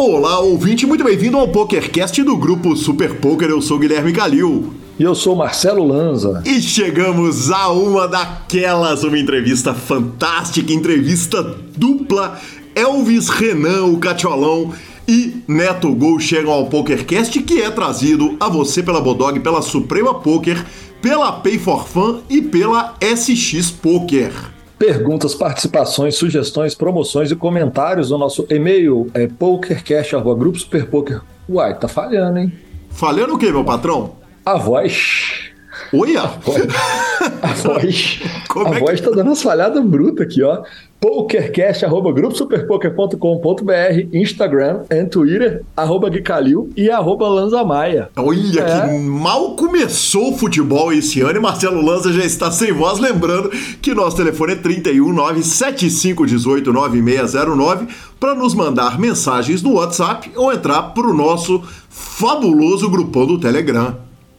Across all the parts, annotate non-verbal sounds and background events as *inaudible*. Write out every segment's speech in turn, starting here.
Olá, ouvinte, muito bem-vindo ao PokerCast do grupo Super Poker. Eu sou Guilherme Calil. E eu sou Marcelo Lanza. E chegamos a uma daquelas, uma entrevista fantástica, entrevista dupla. Elvis Renan, o Catiolão e Neto Gol chegam ao PokerCast, que é trazido a você pela Bodog, pela Suprema Poker, pela Pay for Fun e pela SX Poker. Perguntas, participações, sugestões, promoções e comentários no nosso e-mail é pokercast.gruposuperpoker. Uai, tá falhando, hein? Falhando o quê, meu patrão? A voz. Oi, a voz. *laughs* Como a é voz que... tá dando umas falhadas brutas aqui, ó. Pokercast.gruposuperpoker.com.br, Instagram e Twitter, arroba Guicalil e arroba Lanzamaia. Olha É. que mal começou o futebol esse ano e Marcelo Lanza já está sem voz, lembrando que nosso telefone é 31 97518 9609 para nos mandar mensagens no WhatsApp ou entrar para o nosso fabuloso grupão do Telegram.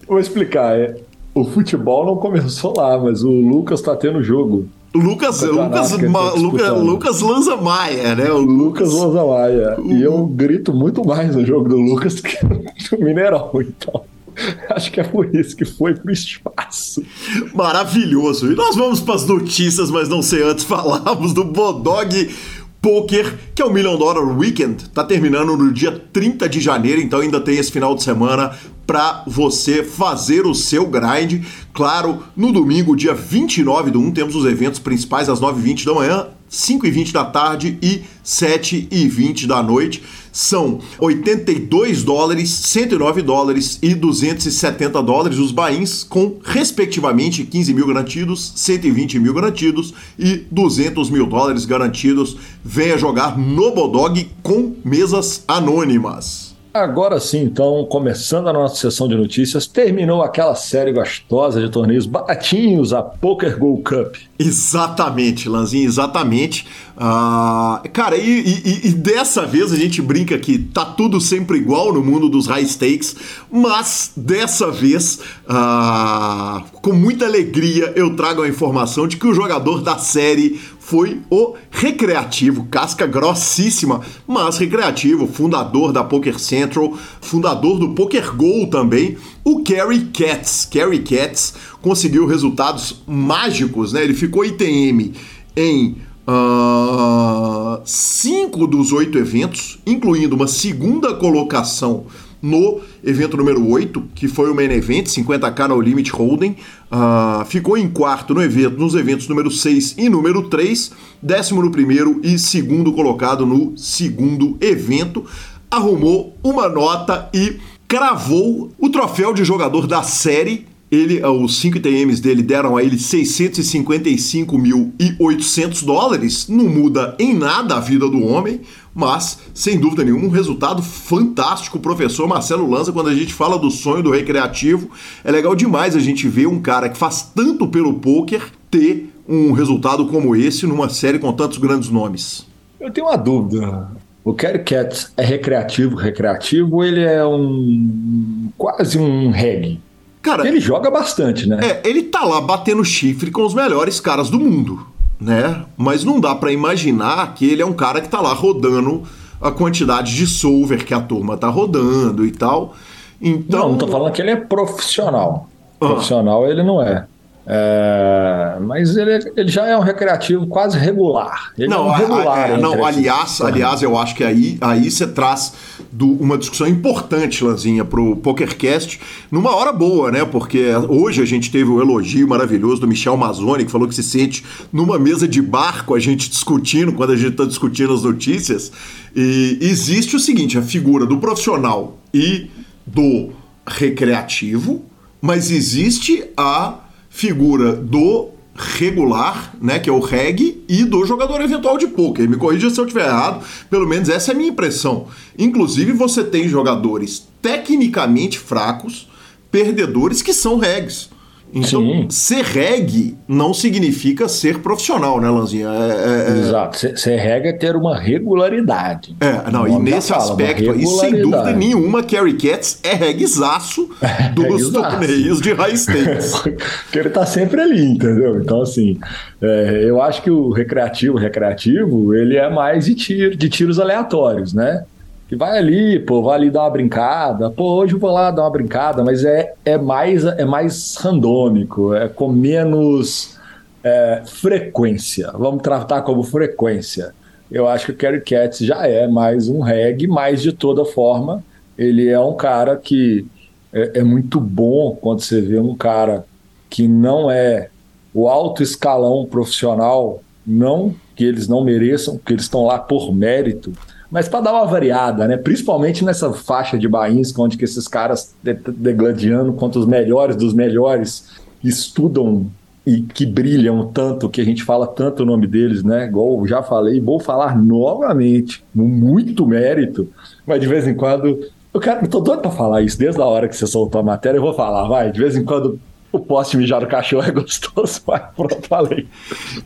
Vou explicar, é. O futebol não começou lá, mas o Lucas tá tendo jogo. Lucas, Campeonato Lucas, tá Ma- Lucas. Lucas Lanza Maia, né? O O Lucas Lanzamaia. E eu grito muito mais no jogo do Lucas que *laughs* no Mineirão, então. *laughs* Acho que é por isso que foi pro espaço. Maravilhoso. E nós vamos para as notícias, mas não sei antes *laughs* falarmos do Bodog Poker, que é o Million Dollar Weekend. Tá terminando no dia 30 de janeiro, então ainda tem esse final de semana para você fazer o seu grind. Claro, no domingo, dia 29 do 1, temos os eventos principais às 9h20 da manhã, 5h20 da tarde e 7h20 da noite. São 82 dólares, 109 dólares e 270 dólares os bains, com respectivamente 15 mil garantidos, 120 mil garantidos e 200 mil dólares garantidos. Venha jogar no Bodog com mesas anônimas. Agora sim, então, começando a nossa sessão de notícias, terminou aquela série gostosa de torneios baratinhos, a Poker Go Cup. Exatamente, Lanzinho, exatamente. Ah, cara, e, e- e dessa vez a gente brinca que tá tudo sempre igual no mundo dos high stakes, mas dessa vez, ah, com muita alegria, eu trago a informação de que o jogador da série foi o Recreativo, casca grossíssima, mas Recreativo, fundador da Poker Central, fundador do Poker Go também, o Kerry Katz. Kerry Katz conseguiu resultados mágicos, né? Ele ficou ITM em ah, cinco dos oito eventos, incluindo uma segunda colocação no evento número 8, que foi o Main Event, 50k no Limit Hold'em. Ah, ficou em quarto no evento, nos eventos número 6 e número 3, décimo no primeiro e segundo colocado no segundo evento. Arrumou uma nota e cravou o troféu de jogador da série. Ele, ah, os 5 ITMs dele deram a ele 655.800 dólares. Não muda em nada a vida do homem, mas, sem dúvida nenhuma, um resultado fantástico. O professor Marcelo Lanza, quando a gente fala do sonho do recreativo, é legal demais a gente ver um cara que faz tanto pelo poker ter um resultado como esse numa série com tantos grandes nomes. Eu tenho uma dúvida. O Kerry Katz é recreativo, recreativo, ou ele é um quase um reggae? Cara, Ele joga bastante, né? É, ele tá lá batendo chifre com os melhores caras do mundo, né? Mas não dá pra imaginar que ele é um cara que tá lá rodando a quantidade de solver que a turma tá rodando e tal. Então, Não, não tô falando que ele é profissional. Ah. Profissional ele não é. É, mas ele, é- ele já é um recreativo quase regular. Ele é Não, um a- regular. a- é, entre não aliás, aliás, eu acho que aí aí você traz do- uma discussão importante, Lanzinha, pro PokerCast, numa hora boa, né? Porque hoje a gente teve o elogio maravilhoso do Michel Mazzoni, que falou que se sente numa mesa de bar com a gente discutindo, quando a gente tá discutindo as notícias. E existe o seguinte, a figura do profissional e do recreativo, mas existe a figura do regular, né, que é o reg, e do jogador eventual de poker. Me corrija se eu estiver errado, pelo menos essa é a minha impressão. Inclusive, você tem jogadores tecnicamente fracos, perdedores que são regs. Então, Sim. ser reg não significa ser profissional, né, Lanzinha? É, é- é- Exato. Ser- regra é ter uma regularidade. é, não, e nesse fala, aspecto aí, sem dúvida nenhuma, Carrie Cats é regzaço *laughs* dos regzaço. torneios de high stakes. *laughs* Porque ele tá sempre ali, entendeu? Então, assim, é, eu acho que o recreativo, recreativo, ele é mais de, tiro, de tiros aleatórios, né? que vai ali, pô, vai ali dar uma brincada, pô, hoje eu vou lá dar uma brincada, mas é, é, mais, é mais randômico, é com menos é, frequência. Vamos tratar como frequência. Eu acho que o Kerry Katz já é mais um reggae, mas de toda forma, ele é um cara que é, é muito bom quando você vê um cara que não é o alto escalão profissional, não que eles não mereçam, que eles estão lá por mérito, mas para dar uma variada, né? Principalmente nessa faixa de bains, onde que esses caras degladiando contra os melhores dos melhores estudam e que brilham tanto, que a gente fala tanto o nome deles, né? Igual já falei, vou falar novamente, muito mérito, mas de vez em quando. Eu quero, tô doido pra falar isso, desde a hora que você soltou a matéria, eu vou falar, vai. De vez em quando o poste mijar no cachorro é gostoso, *laughs* mas pronto, falei.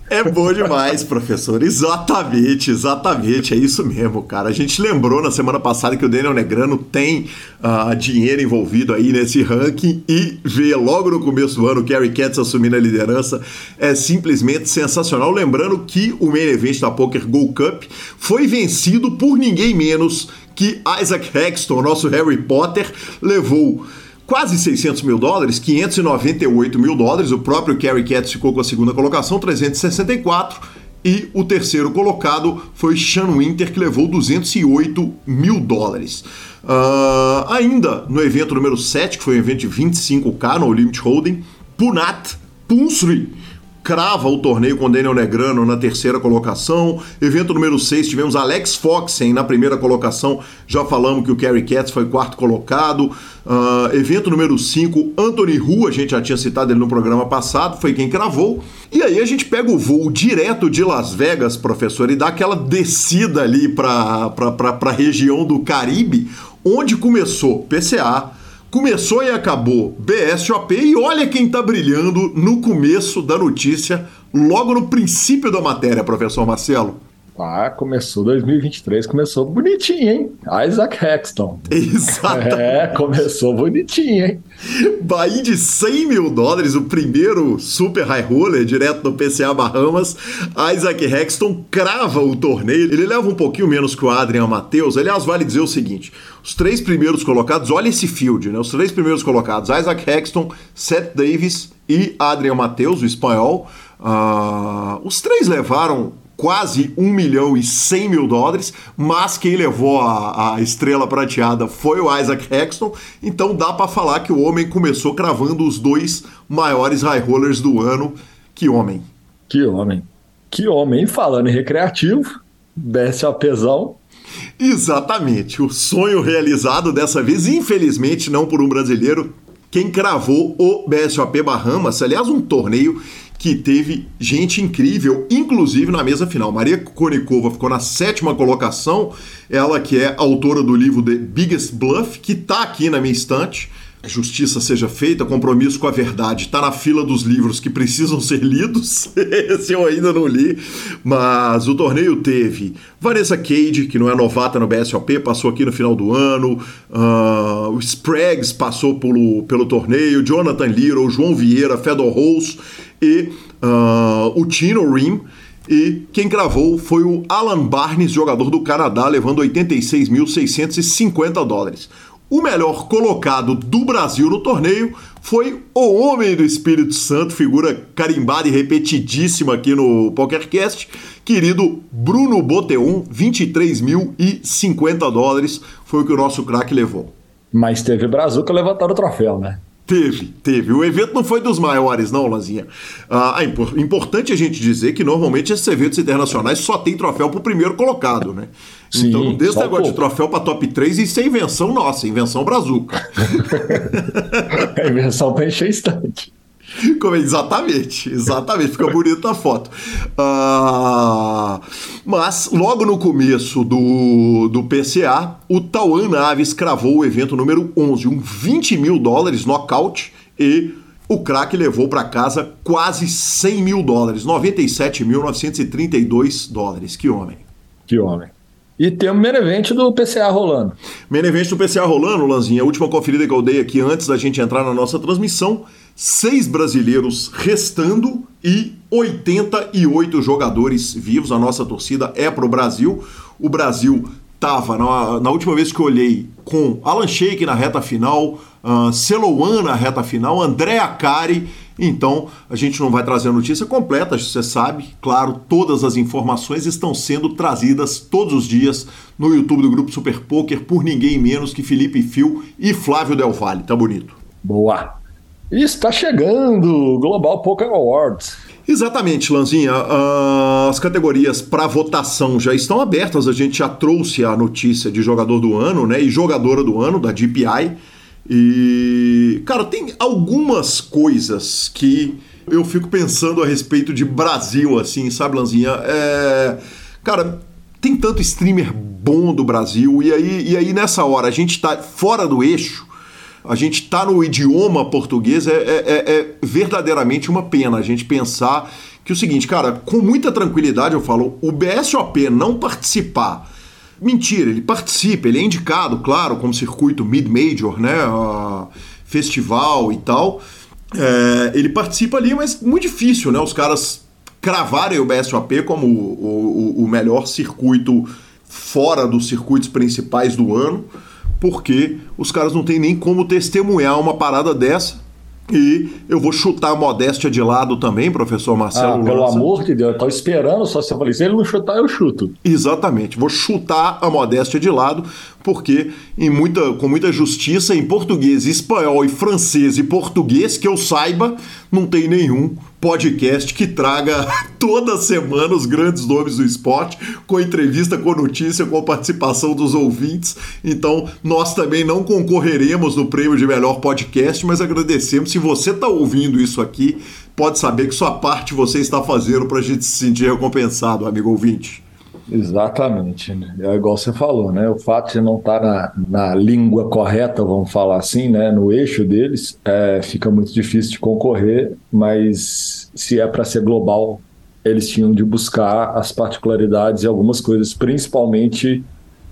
É bom demais, professor. Exatamente, exatamente. É isso mesmo, cara. A gente lembrou na semana passada que o Daniel Negrano tem uh, dinheiro envolvido aí nesse ranking e ver logo no começo do ano o Kerry Katz assumindo a liderança é simplesmente sensacional. Lembrando que o main event da Poker Gold Cup foi vencido por ninguém menos que Isaac Hexton, nosso Harry Potter, levou quase 600 mil dólares, 598 mil dólares. O próprio Kerry Katz ficou com a segunda colocação, 364. E o terceiro colocado foi Sean Winter, que levou 208 mil dólares. Uh, ainda no evento número 7, que foi um evento de 25K no Limit Holding, Punat Punsri crava o torneio com Daniel Negrano na terceira colocação. Evento número 6, tivemos Alex Foxen na primeira colocação. Já falamos que o Kerry Katz foi quarto colocado. Uh, evento número 5, Anthony Hu, a gente já tinha citado ele no programa passado, foi quem cravou. E aí a gente pega o voo direto de Las Vegas, professor, e dá aquela descida ali para a região do Caribe, onde começou PCA, Começou e acabou BSOP e olha quem tá brilhando no começo da notícia, logo no princípio da matéria, professor Marcelo. Ah, começou 2023, começou bonitinho, hein? Isaac Hexton. Exato. É, começou bonitinho, hein? Bahia de 100 mil dólares, o primeiro super high roller direto no PCA Bahamas. Isaac Hexton crava o torneio. Ele leva um pouquinho menos que o Adrian Matheus. Aliás, vale dizer o seguinte: os três primeiros colocados, olha esse field, né? Os três primeiros colocados, Isaac Hexton, Seth Davis e Adrian Matheus, o espanhol. Uh, os três levaram quase 1 milhão e 100 mil dólares, mas quem levou a, a estrela prateada foi o Isaac Hexton, então dá para falar que o homem começou cravando os dois maiores high rollers do ano. Que homem! Que homem! Que homem! Falando em recreativo, desce a pesão. Exatamente, o sonho realizado dessa vez, infelizmente não por um brasileiro, quem cravou o BSOP Bahamas, aliás, um torneio que teve gente incrível, inclusive na mesa final. Maria Konikova ficou na sétima colocação, ela que é autora do livro The Biggest Bluff, que está aqui na minha estante. Justiça seja feita, compromisso com a verdade. Está na fila dos livros que precisam *laughs* ser lidos. Esse eu ainda não li. Mas o torneio teve Vanessa Cade, que não é novata no BSOP, passou aqui no final do ano. Uh, o Sprags passou pelo, pelo torneio. Jonathan Little, João Vieira, Fedor Rose e uh, o Tino Rim. E quem gravou foi o Alan Barnes, jogador do Canadá, levando 86.650 dólares. O melhor colocado do Brasil no torneio foi o Homem do Espírito Santo, figura carimbada e repetidíssima aqui no PokerCast, querido Bruno Boteon, 23.050 dólares foi o que o nosso craque levou. Mas teve Brazuca levantando o troféu, né? Teve, teve. O evento não foi dos maiores, não, Lanzinha. Ah, é importante a gente dizer que normalmente esses eventos internacionais só tem troféu pro primeiro colocado, né? Sim, então, desde negócio de troféu para top 3, isso é invenção nossa, invenção brazuca. *laughs* é invenção para encher estante. Como, exatamente, exatamente, fica bonita a foto. Uh, mas logo no começo do, do PCA, o Tauan Naves cravou o evento número 11, um 20 mil dólares nocaute, e o craque levou para casa quase 100 mil dólares, 97.932 dólares. Que homem. Que homem. E tem o main event do PCA rolando. Main event do PCA rolando, Lanzinha. A última conferida que eu dei aqui antes da gente entrar na nossa transmissão seis brasileiros restando e 88 jogadores vivos. A nossa torcida é para o Brasil. O Brasil tava na, na, última vez que eu olhei com Alan Sheik na reta final, uh, Celouan na reta final, André Acari. Então a gente não vai trazer a notícia completa, você sabe. Claro, todas as informações estão sendo trazidas todos os dias no YouTube do Grupo Super Poker por ninguém menos que Felipe Fio e Flávio Del Valle. Tá bonito. Boa. Está chegando Global Poker Awards. Exatamente, Lanzinha. Uh, as categorias para votação já estão abertas. A gente já trouxe a notícia de jogador do ano, né? E jogadora do ano da DPI. E, cara, tem algumas coisas que eu fico pensando a respeito de Brasil, assim, sabe, Lanzinha? É... Cara, tem tanto streamer bom do Brasil, e aí, e aí nessa hora a gente tá fora do eixo a gente está no idioma português, é, é, é, é, verdadeiramente uma pena a gente pensar que o seguinte, cara, com muita tranquilidade eu falo, o BSOP não participar. Mentira, ele participa, ele é indicado, claro, como circuito mid-major, né? festival e tal. É, ele participa ali, mas muito difícil, né? Os caras cravarem o BSOP como o, o, o melhor circuito fora dos circuitos principais do ano porque os caras não têm nem como testemunhar uma parada dessa. E eu vou chutar a modéstia de lado também, professor Marcelo. Ah, pelo amor de Deus, eu tô esperando só você falar. Se ele não chutar, eu chuto. Exatamente, vou chutar a modéstia de lado, porque em muita, com muita justiça, em português, espanhol e francês e português, que eu saiba, não tem nenhum podcast que traga *laughs* toda semana os grandes nomes do esporte, com entrevista, com notícia, com a participação dos ouvintes. Então, nós também não concorreremos no prêmio de melhor podcast, mas agradecemos. Se você está ouvindo isso aqui, pode saber que sua parte você está fazendo para a gente se sentir recompensado, amigo ouvinte. Exatamente, é igual você falou, né? O fato de não estar tá na, na língua correta, vamos falar assim, né? No eixo deles, é, fica muito difícil de concorrer, mas se é para ser global, eles tinham de buscar as particularidades e algumas coisas, principalmente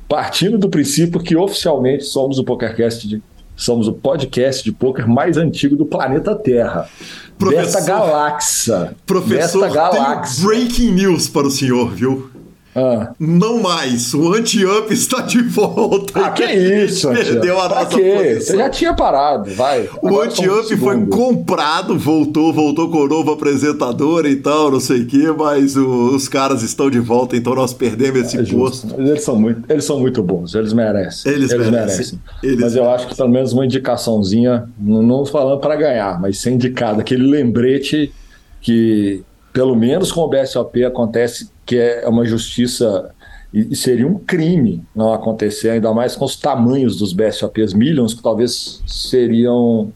partindo do princípio que oficialmente somos o PokerCast de, somos o podcast de poker mais antigo do planeta Terra. Professor, desta galáxia. Professor, desta galáxia. breaking news para o senhor, viu? Ah. Não mais. O anti-up está de volta. Ah, que isso, Perdeu a nossa quê? posição. Você já tinha parado, vai. O anti-up foi comprado, voltou, voltou com o novo apresentador e tal, não sei o quê, mas o, os caras estão de volta, então nós perdemos esse é posto. Eles são, muito, eles são muito bons, eles merecem. Eles, eles merecem. merecem. Eles mas eu acho que pelo menos uma indicaçãozinha, não falando para ganhar, mas ser indicado, aquele lembrete que pelo menos com o BSOP acontece que é uma justiça e seria um crime não acontecer, ainda mais com os tamanhos dos BSOPs Millions, que talvez seriam,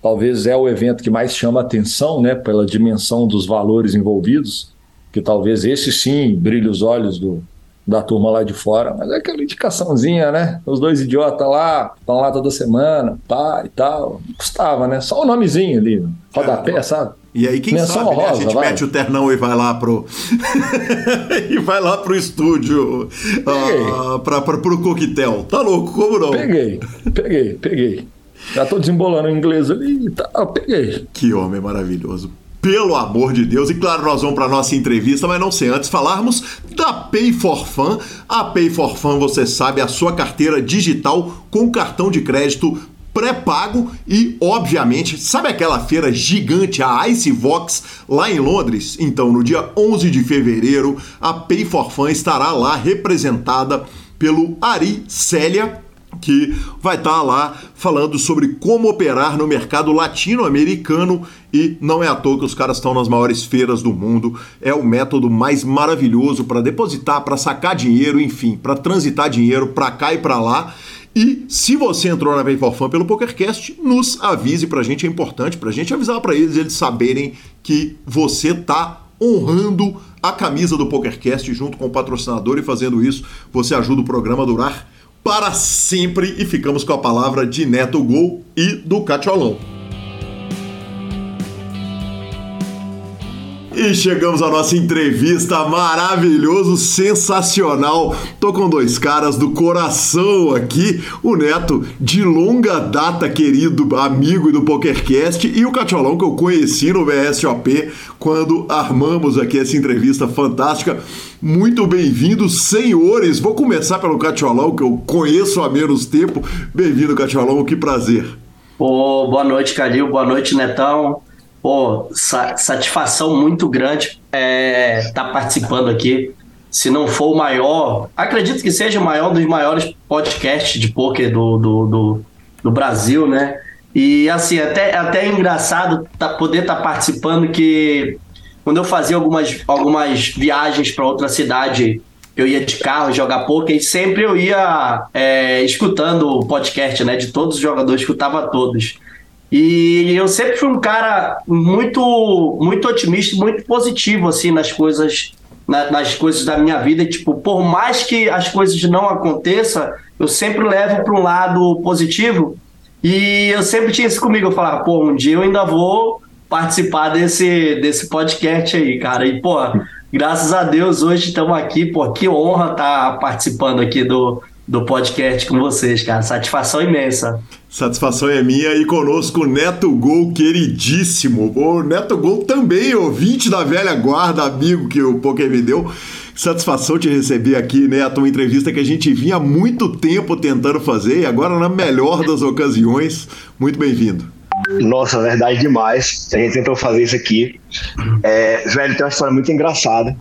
talvez é o evento que mais chama atenção, né, pela dimensão dos valores envolvidos, que talvez esse sim brilhe os olhos do, da turma lá de fora, mas é aquela indicaçãozinha, né? Os dois idiotas lá, estão lá toda semana, pá e tal. Custava, né? Só o nomezinho ali, rodapé, é, sabe? E aí, quem Menção sabe, né? a gente vai. mete o ternão e vai lá pro. *laughs* e vai lá pro estúdio uh, pra, pra, pro coquetel. Tá louco, como não? Peguei, peguei, peguei. Já tô desembolando o inglês ali, tá, peguei. Que homem maravilhoso pelo amor de Deus. E claro, nós vamos para nossa entrevista, mas não sem antes falarmos da Pay for Fun. A Pay for Fun, você sabe, é a sua carteira digital com cartão de crédito pré-pago e, obviamente, sabe aquela feira gigante, a Icevox, lá em Londres? Então, no dia 11 de fevereiro, a Pay for Fun estará lá representada pelo Ari Célia, que vai estar tá lá falando sobre como operar no mercado latino-americano e não é à toa que os caras estão nas maiores feiras do mundo. É o método mais maravilhoso para depositar, para sacar dinheiro, enfim, para transitar dinheiro para cá e para lá. E se você entrou na Pay for pelo PokerCast, nos avise pra gente, é importante pra gente avisar para eles, eles saberem que você tá honrando a camisa do PokerCast junto com o patrocinador e fazendo isso, você ajuda o programa a durar para sempre e ficamos com a palavra de Neto Gol e do Catiolão. E chegamos à nossa entrevista maravilhoso, sensacional. Tô com dois caras do coração aqui, o Neto de longa data, querido amigo do PokerCast, e o Catiolão que eu conheci no BSOP quando armamos aqui essa entrevista fantástica. Muito bem-vindos, senhores. Vou começar pelo Catiolão, que eu conheço há menos tempo. Bem-vindo, Catiolão, que prazer. Oh, boa noite, Calil. Boa noite, Netão. Pô, sa satisfação muito grande estar é, tá participando aqui. Se não for o maior, acredito que seja o maior dos maiores podcasts de poker do, do, do, do Brasil, né? E assim, até, até é engraçado tá, poder estar tá participando que quando eu fazia algumas, algumas viagens para outra cidade, eu ia de carro jogar poker e sempre eu ia é, escutando o podcast, né? De todos os jogadores, escutava todos. E eu sempre fui um cara muito, muito otimista, muito positivo assim nas coisas, na, nas coisas da minha vida. Tipo, por mais que as coisas não aconteçam, eu sempre levo para um lado positivo. E eu sempre tinha isso comigo. Eu falava, pô, um dia eu ainda vou participar desse, desse podcast aí, cara. E, pô, graças a Deus hoje estamos aqui. Pô, que honra estar tá participando aqui do, do podcast com vocês, cara. Satisfação imensa. Satisfação é minha e conosco Neto Gol, queridíssimo. O Neto Gol também, ouvinte da velha guarda, amigo que o Poker me deu. Satisfação te receber aqui, Neto, uma entrevista que a gente vinha há muito tempo tentando fazer e agora na melhor das ocasiões. Muito bem-vindo. Nossa, verdade demais. A gente tentou fazer isso aqui. É, velho, tem uma história muito engraçada.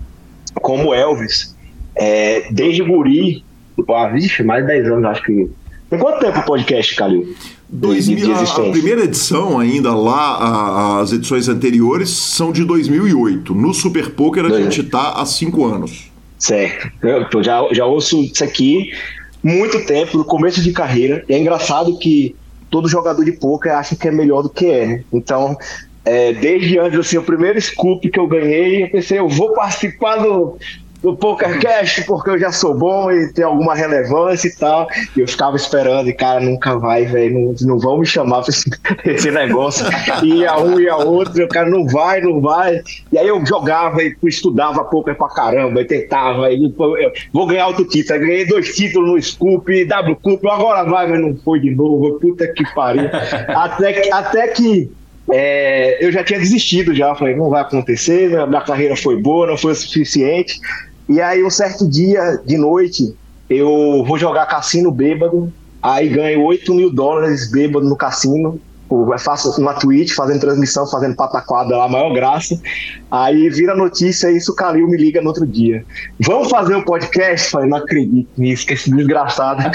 Como Elvis, é, desde guri, ah, vixe, mais de 10 anos, acho que. Tem quanto tempo o podcast, Calil? 2000, a, a, primeira edição ainda lá, a, as edições anteriores são de 2008. No Super Poker a Dois gente está há 5 anos. Certo. Eu já, já ouço isso aqui muito tempo, no começo de carreira. E é engraçado que todo jogador de poker acha que é melhor do que é, né? Então, é, desde antes, assim, o primeiro scoop que eu ganhei, eu pensei, eu vou participar do, do PokerCast porque eu já sou bom e tem alguma relevância e tal. E eu ficava esperando, e cara, nunca vai, velho, não, não vão me chamar pra esse, *laughs* esse negócio. E a um e a outro, o cara não vai, não vai. E aí eu jogava e estudava poker pra caramba, e tentava, e eu, vou ganhar outro título. Aí ganhei dois títulos no Scoop, W Cup, agora vai, mas não foi de novo, puta que pariu. Até que, até que é, eu já tinha desistido já, falei, não vai acontecer, minha, minha carreira foi boa, não foi o suficiente. E aí, um certo dia de noite, eu vou jogar cassino bêbado, aí ganho 8 mil dólares bêbado no cassino. Faço uma Twitch, fazendo transmissão, fazendo pataquada lá, maior graça. Aí vira notícia e isso o Calil me liga no outro dia. Vamos fazer um podcast? Falei, não acredito nisso, que esse desgraçado. *laughs*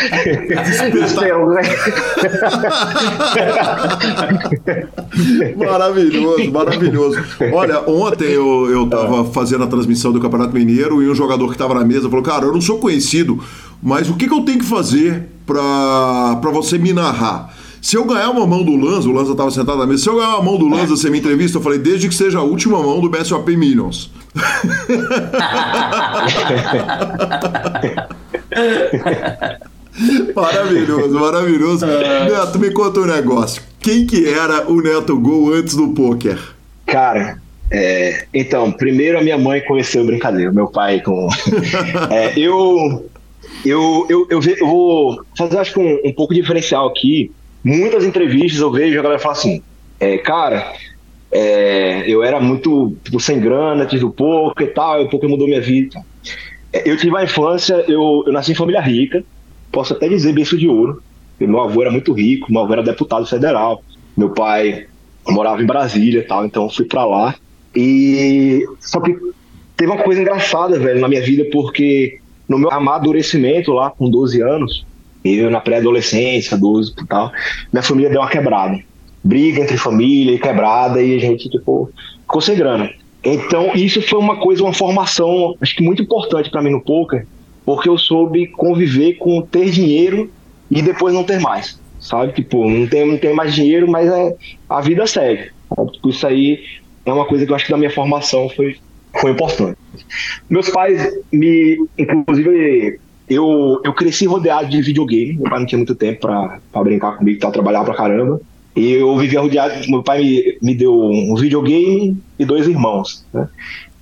maravilhoso, maravilhoso. Olha, ontem eu, eu tava fazendo a transmissão do Campeonato Mineiro e um jogador que tava na mesa falou: Cara, eu não sou conhecido, mas o que, que eu tenho que fazer para você me narrar? Se eu ganhar uma mão do Lanza, o Lanza estava sentado na mesa, se eu ganhar uma mão do Lanza, você me entrevista, eu falei, desde que seja a última mão do BSOP Millions. *laughs* maravilhoso, maravilhoso. Neto, me conta um negócio. Quem que era o Neto Gol antes do poker? Cara, é, então, primeiro a minha mãe conheceu o brincadeira, meu pai com. *laughs* é, eu, eu, eu, eu, eu, vou fazer acho que um, um pouco diferencial aqui muitas entrevistas eu vejo a galera falar assim, é, cara, é, eu era muito tipo, sem grana, tive o pouco e tal, o pouco mudou minha vida. É, eu tive a infância, eu, eu nasci em família rica, posso até dizer berço de ouro. Meu avô era muito rico, meu avô era deputado federal, meu pai morava em Brasília e tal, então fui para lá. E só que teve uma coisa engraçada, velho, na minha vida, porque no meu amadurecimento lá com 12 anos, eu na pré-adolescência, 12 e tal, minha família deu uma quebrada. Briga entre família e quebrada, e a gente, tipo, ficou sem grana. Então, isso foi uma coisa, uma formação, acho que muito importante para mim no poker, porque eu soube conviver com ter dinheiro e depois não ter mais, sabe? Tipo, não tem, não tem mais dinheiro, mas é, a vida segue. Tipo, isso aí é uma coisa que eu acho que da minha formação foi, foi importante. Meus pais me, inclusive, eu, eu cresci rodeado de videogame. Meu pai não tinha muito tempo pra, pra brincar comigo, tá? Trabalhar pra caramba. E eu vivia rodeado, meu pai me, me deu um videogame e dois irmãos, né?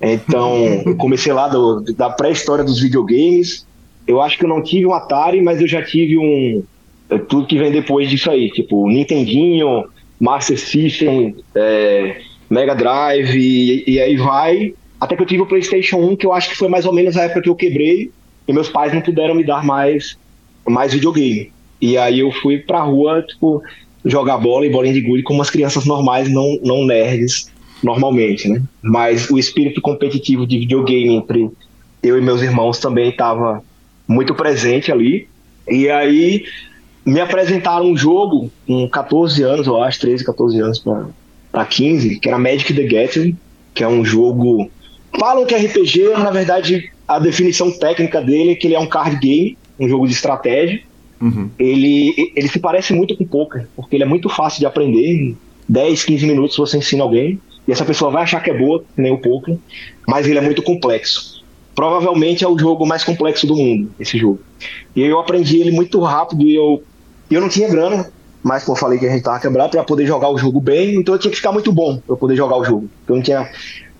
Então, *laughs* eu comecei lá do, da pré-história dos videogames. Eu acho que eu não tive um Atari, mas eu já tive um. é, Tudo que vem depois disso aí, tipo Nintendinho, Master System, é, Mega Drive, e, e aí vai. Até que eu tive o PlayStation 1, que eu acho que foi mais ou menos a época que eu quebrei, e meus pais não puderam me dar mais, mais videogame. E aí eu fui pra rua, tipo, jogar bola e bolinha de gude como as crianças normais, não, não nerds, normalmente, né? Mas o espírito competitivo de videogame entre eu e meus irmãos também estava muito presente ali. E aí me apresentaram um jogo com 14 anos, eu acho, 13, 14 anos para 15, que era Magic the Gathering, que é um jogo. Falam que é RPG, mas na verdade a definição técnica dele é que ele é um card game, um jogo de estratégia. Uhum. Ele, ele se parece muito com poker, porque ele é muito fácil de aprender. Em 10, 15 minutos você ensina alguém, e essa pessoa vai achar que é boa, que nem o poker, mas ele é muito complexo. Provavelmente é o jogo mais complexo do mundo, esse jogo. E eu aprendi ele muito rápido e eu, eu não tinha grana, mas como eu falei que a gente tava quebrado para poder jogar o jogo bem, então eu tinha que ficar muito bom para poder jogar o jogo. Eu não tinha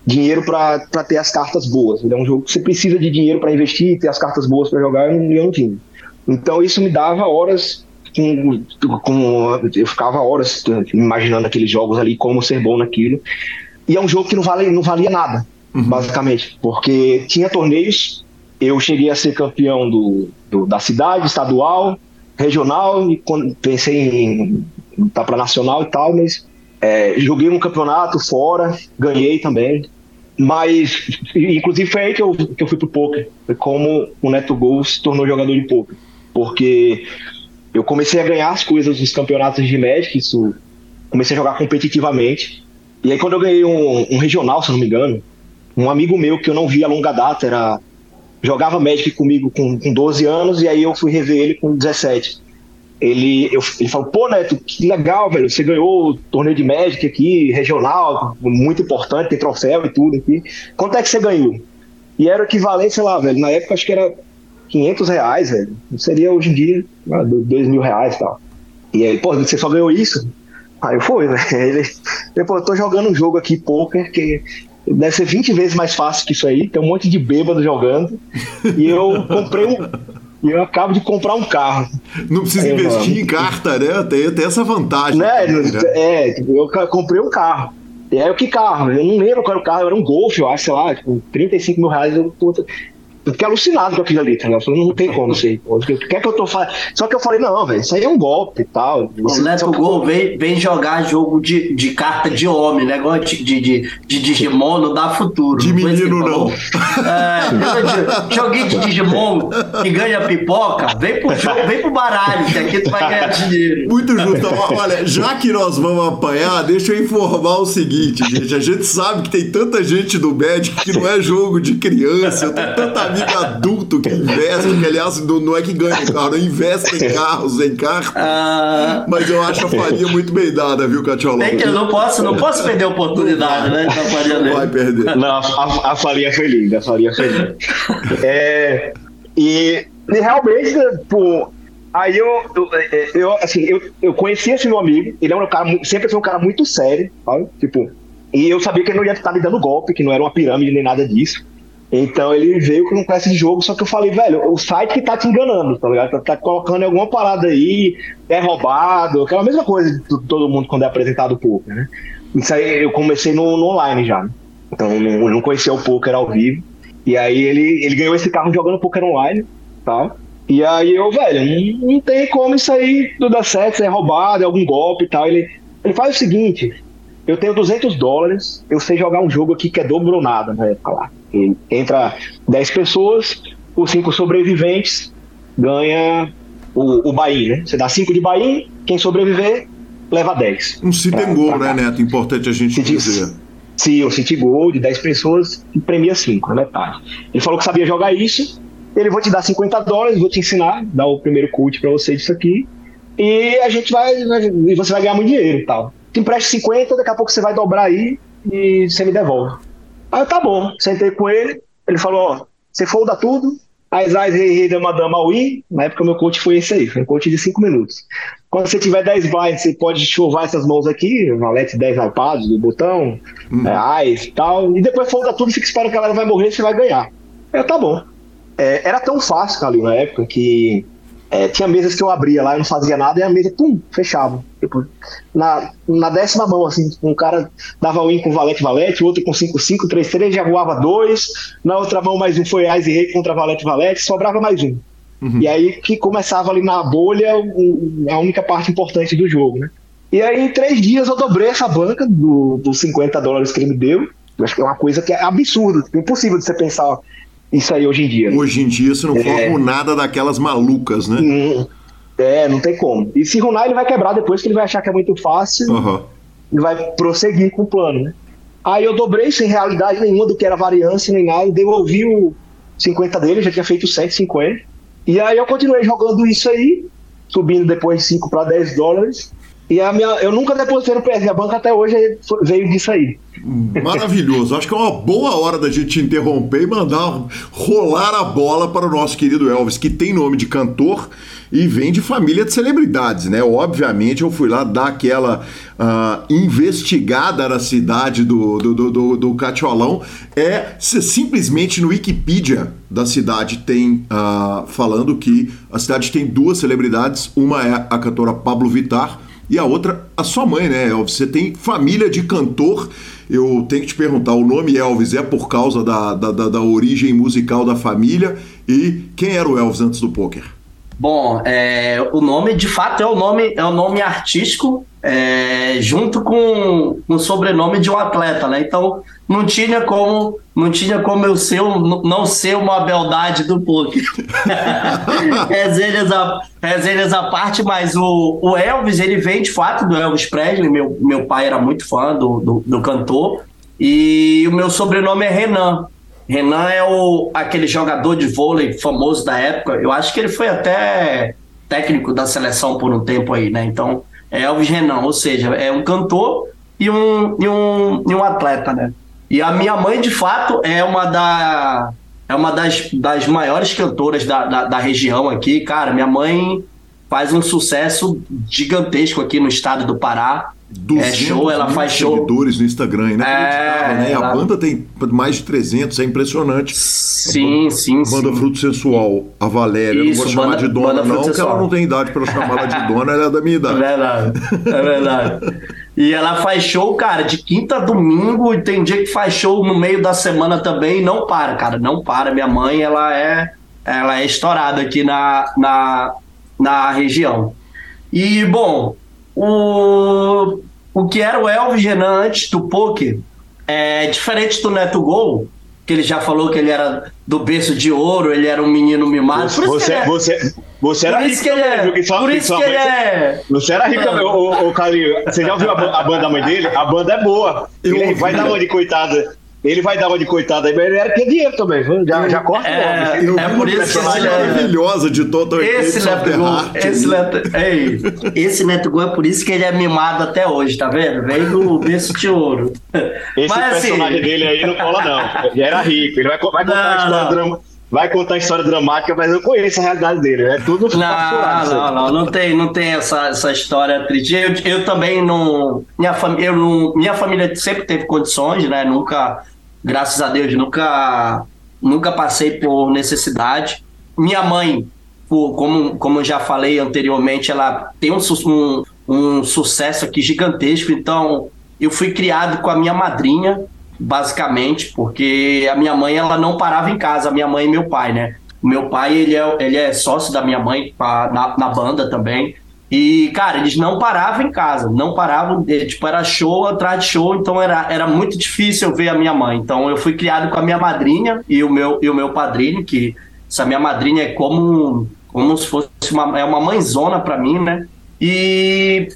dinheiro para ter as cartas boas. Ele é um jogo que você precisa de dinheiro para investir e ter as cartas boas para jogar, eu, não- eu não tinha. Então isso me dava horas com, com- eu ficava horas imaginando aqueles jogos ali como ser bom naquilo. E é um jogo que não vale não valia nada, basicamente, porque tinha torneios, eu cheguei a ser campeão do, do- da cidade, estadual, regional e quando pensei em estar para nacional e tal, mas é, joguei um campeonato fora, ganhei também. Mas, inclusive, foi aí que eu, que eu fui pro poker. Como o Neto Gol se tornou jogador de poker. Porque eu comecei a ganhar as coisas nos campeonatos de Magic, isso comecei a jogar competitivamente. E aí, quando eu ganhei um, um regional, se não me engano, um amigo meu que eu não via a longa data, era jogava Magic comigo com, com 12 anos, e aí eu fui rever ele com 17 ele, eu, ele falou, pô, Neto, que legal, velho, você ganhou o torneio de Magic aqui, regional, muito importante, tem troféu e tudo aqui. Quanto é que você ganhou? E era o equivalente, sei lá, velho, na época acho que era 500 reais, velho. Seria hoje em dia, ah, dois mil reais e tal. E aí, pô, você só ganhou isso? Aí eu fui, velho. *laughs* Ele, ele, pô, eu tô jogando um jogo aqui, poker, que deve ser 20 vezes mais fácil que isso aí, tem um monte de bêbado jogando. E eu comprei um. E eu acabo de comprar um carro. Não precisa É, investir mano. em carta, né? Tem, tem essa vantagem. Né? também, né? É, eu comprei um carro. E aí, o que carro? Eu não lembro qual era o carro, era um Golf, eu acho, sei lá, tipo, 35 mil reais. Eu, eu fiquei alucinado com aquilo ali, tá ligado? Eu falei, não tem como isso aí. pô. O que é que eu tô fazendo? Só que eu falei, não, velho, isso aí é um golpe e tal. O Neto Gol vem, vem jogar jogo de, de carta de homem, negócio de, de, de, de Digimon não dá futuro. De menino, não. É, joguinho de Digimon que ganha pipoca, vem pro, jogo, vem pro baralho, que aqui tu vai ganhar dinheiro. Muito justo. Olha, já que nós vamos apanhar, deixa eu informar o seguinte, gente. A gente sabe que tem tanta gente do Magic que não é jogo de criança. Eu tenho tanta amiga adulto que investe, que aliás não é que ganha em carro, não investe em carros, em carta. Ah, Mas eu acho a farinha muito bem dada, viu, Catiolão? tem que eu não posso, não posso perder a oportunidade, né? Da farinha Não vai perder. Não, a, a farinha foi linda, a farinha foi linda. É, e, e realmente, pô, aí eu, eu, eu, assim, eu, eu conheci esse meu amigo, ele é um cara, sempre foi um cara muito sério, sabe? Tipo, e eu sabia que ele não ia estar me dando golpe, que não era uma pirâmide nem nada disso. Então ele veio com de jogo, só que eu falei, velho, o site que tá te enganando, tá ligado? Tá, tá colocando alguma parada aí, é roubado, aquela mesma coisa de to- todo mundo quando é apresentado o poker, né? Isso aí eu comecei no, no online já, né? Então eu não, conhecia o poker ao vivo. E aí ele, ele ganhou esse carro jogando poker online, tá? E aí eu, velho, não, não tem como isso aí tudo dar certo, se é roubado, é algum golpe e tal. Ele, ele faz o seguinte, eu tenho 200 dólares, eu sei jogar um jogo aqui que é dobro ou nada na época lá. Entra 10 pessoas, os 5 sobreviventes ganha o, o buy-in, né? Você dá 5 de buy-in, quem sobreviver leva 10. Um and Pra- go, pra né. Neto? Importante a gente Se diz- dizer. Se o City Gold de 10 pessoas e premia 5, metade. Ele falou que sabia jogar isso. Ele vou te dar 50 dólares, vou te ensinar, dar o primeiro coach pra você disso aqui. E a gente vai, vai- e você vai ganhar muito dinheiro e tal. Te empreste 50, daqui a pouco você vai dobrar aí e você me devolve. Aí tá bom, sentei com ele. Ele falou: ó, você folda tudo, As Eyes Rei Dama Dama Win, na época meu coach foi esse aí, foi um coach de 5 minutos. Quando você tiver 10 blinds, você pode chovar essas mãos aqui, valete 10 iPads do botão, uhum. é, e tal, e depois folga tudo, fica esperando que a galera vai morrer e você vai ganhar. Eu, tá bom. É, era tão fácil, Calil, na época, que é, tinha mesas que eu abria lá e não fazia nada, e a mesa, pum, fechava. Tipo, na, na décima mão, assim, um cara dava win com valete, valete, o outro com 5, 5, 3, 3, já voava dois, na outra mão mais um foi Ice Rei contra valete, valete, sobrava mais um. Uhum. E aí que começava ali na bolha a única parte importante do jogo, né? E aí em três dias eu dobrei essa banca do, dos 50 dólares que ele me deu. Eu acho que é uma coisa que é absurda, impossível de você pensar isso aí hoje em dia. Hoje em dia você não é... nada daquelas malucas, né? Hum, é, não tem como. E se runar, ele vai quebrar depois, que ele vai achar que é muito fácil uhum. e vai prosseguir com o plano, né? Aí eu dobrei sem realidade nenhuma do que era variância nem nada, devolvi o 50 dele, já tinha feito 150. E aí eu continuei jogando isso aí, subindo depois de 5 para 10 dólares. E a minha, eu nunca depositei no PS, a banca até hoje veio disso aí. Maravilhoso. Acho que é uma boa hora da gente interromper e mandar rolar a bola para o nosso querido Elvis, que tem nome de cantor e vem de família de celebridades, né? Obviamente eu fui lá dar aquela uh, investigada na cidade do, do, do, do, do Catiolão. É simplesmente no Wikipedia da cidade tem uh, falando que a cidade tem duas celebridades, uma é a cantora Pablo Vittar e a outra a sua mãe, né, Elvis? Você tem família de cantor. Eu tenho que te perguntar, o nome Elvis é por causa da, da, da, da origem musical da família? E quem era o Elvis antes do poker? Bom, é, o nome de fato é o nome, é o nome artístico é, junto com, o sobrenome de um atleta, né? Então não tinha como não tinha como eu ser não ser uma beldade do poker. *laughs* resenhas, a, à parte, mas o, o Elvis ele vem de fato do Elvis Presley. Meu, meu pai era muito fã do, do, do cantor e o meu sobrenome é Renan. Renan é o, aquele jogador de vôlei famoso da época. Eu acho que ele foi até técnico da seleção por um tempo aí, né? Então, Elvis Renan, ou seja, é um cantor e um, e um, e um atleta, né? E a minha mãe, de fato, é uma, da, é uma das, das maiores cantoras da, da, da região aqui. Cara, minha mãe faz um sucesso gigantesco aqui no estado do Pará. É show, ela faz show. seguidores no Instagram, né? É, né? Ela... A banda tem mais de 300, é impressionante. Sim, sim, a banda sim. Fruto Sensual, a Valéria, Isso, não vou chamar de dona não, porque ela não tem idade para chamar ela de dona, ela é da minha idade. É verdade, é verdade. E ela faz show, cara, de quinta a domingo, e tem dia que faz show no meio da semana também, e não para, cara, não para. Minha mãe, ela é, ela é estourada aqui na, na, na região. E, bom, o, o que era o Elvis Renan antes do poker é diferente do Neto Gol, que ele já falou que ele era do berço de ouro, ele era um menino mimado. Por você, é, você, você era rico também, é, viu? Só, por isso que ele é... Você era rico também, ô, ô, Carinho. Você já ouviu a, a banda da mãe dele? A banda é boa. Ele vai dar uma de coitada. Ele vai dar uma de coitado aí, mas ele era que dinheiro também, já, já corta é, logo. É, por isso que ele é maravilhosa de todo esse Neto Gol, esse Neto, ei, esse Neto Gol é por isso que ele é mimado até hoje, tá vendo? Vem do berço de ouro. Esse mas, assim, personagem assim... dele aí não cola não, ele era rico, ele vai, vai contar não, a história drama, vai contar a história dramática, mas eu conheço a realidade dele, é tudo Não, não, não, não tem, não tem essa, essa história triste. Eu, eu também não minha, fam, eu não. minha família sempre teve condições, né? Nunca graças a Deus, nunca, nunca passei por necessidade. Minha mãe, como, como eu já falei anteriormente, ela tem um, um, um sucesso aqui gigantesco, então eu fui criado com a minha madrinha, basicamente, porque a minha mãe ela não parava em casa, a minha mãe e meu pai, né? O meu pai, ele é, ele é sócio da minha mãe na, na banda também. E, cara, eles não paravam em casa, não paravam, eh, tipo, era show atrás de show, então era, era muito difícil eu ver a minha mãe. Então eu fui criado com a minha madrinha e o meu, e o meu padrinho, que essa minha madrinha é como, como se fosse uma, é uma mãezona para mim, né? E,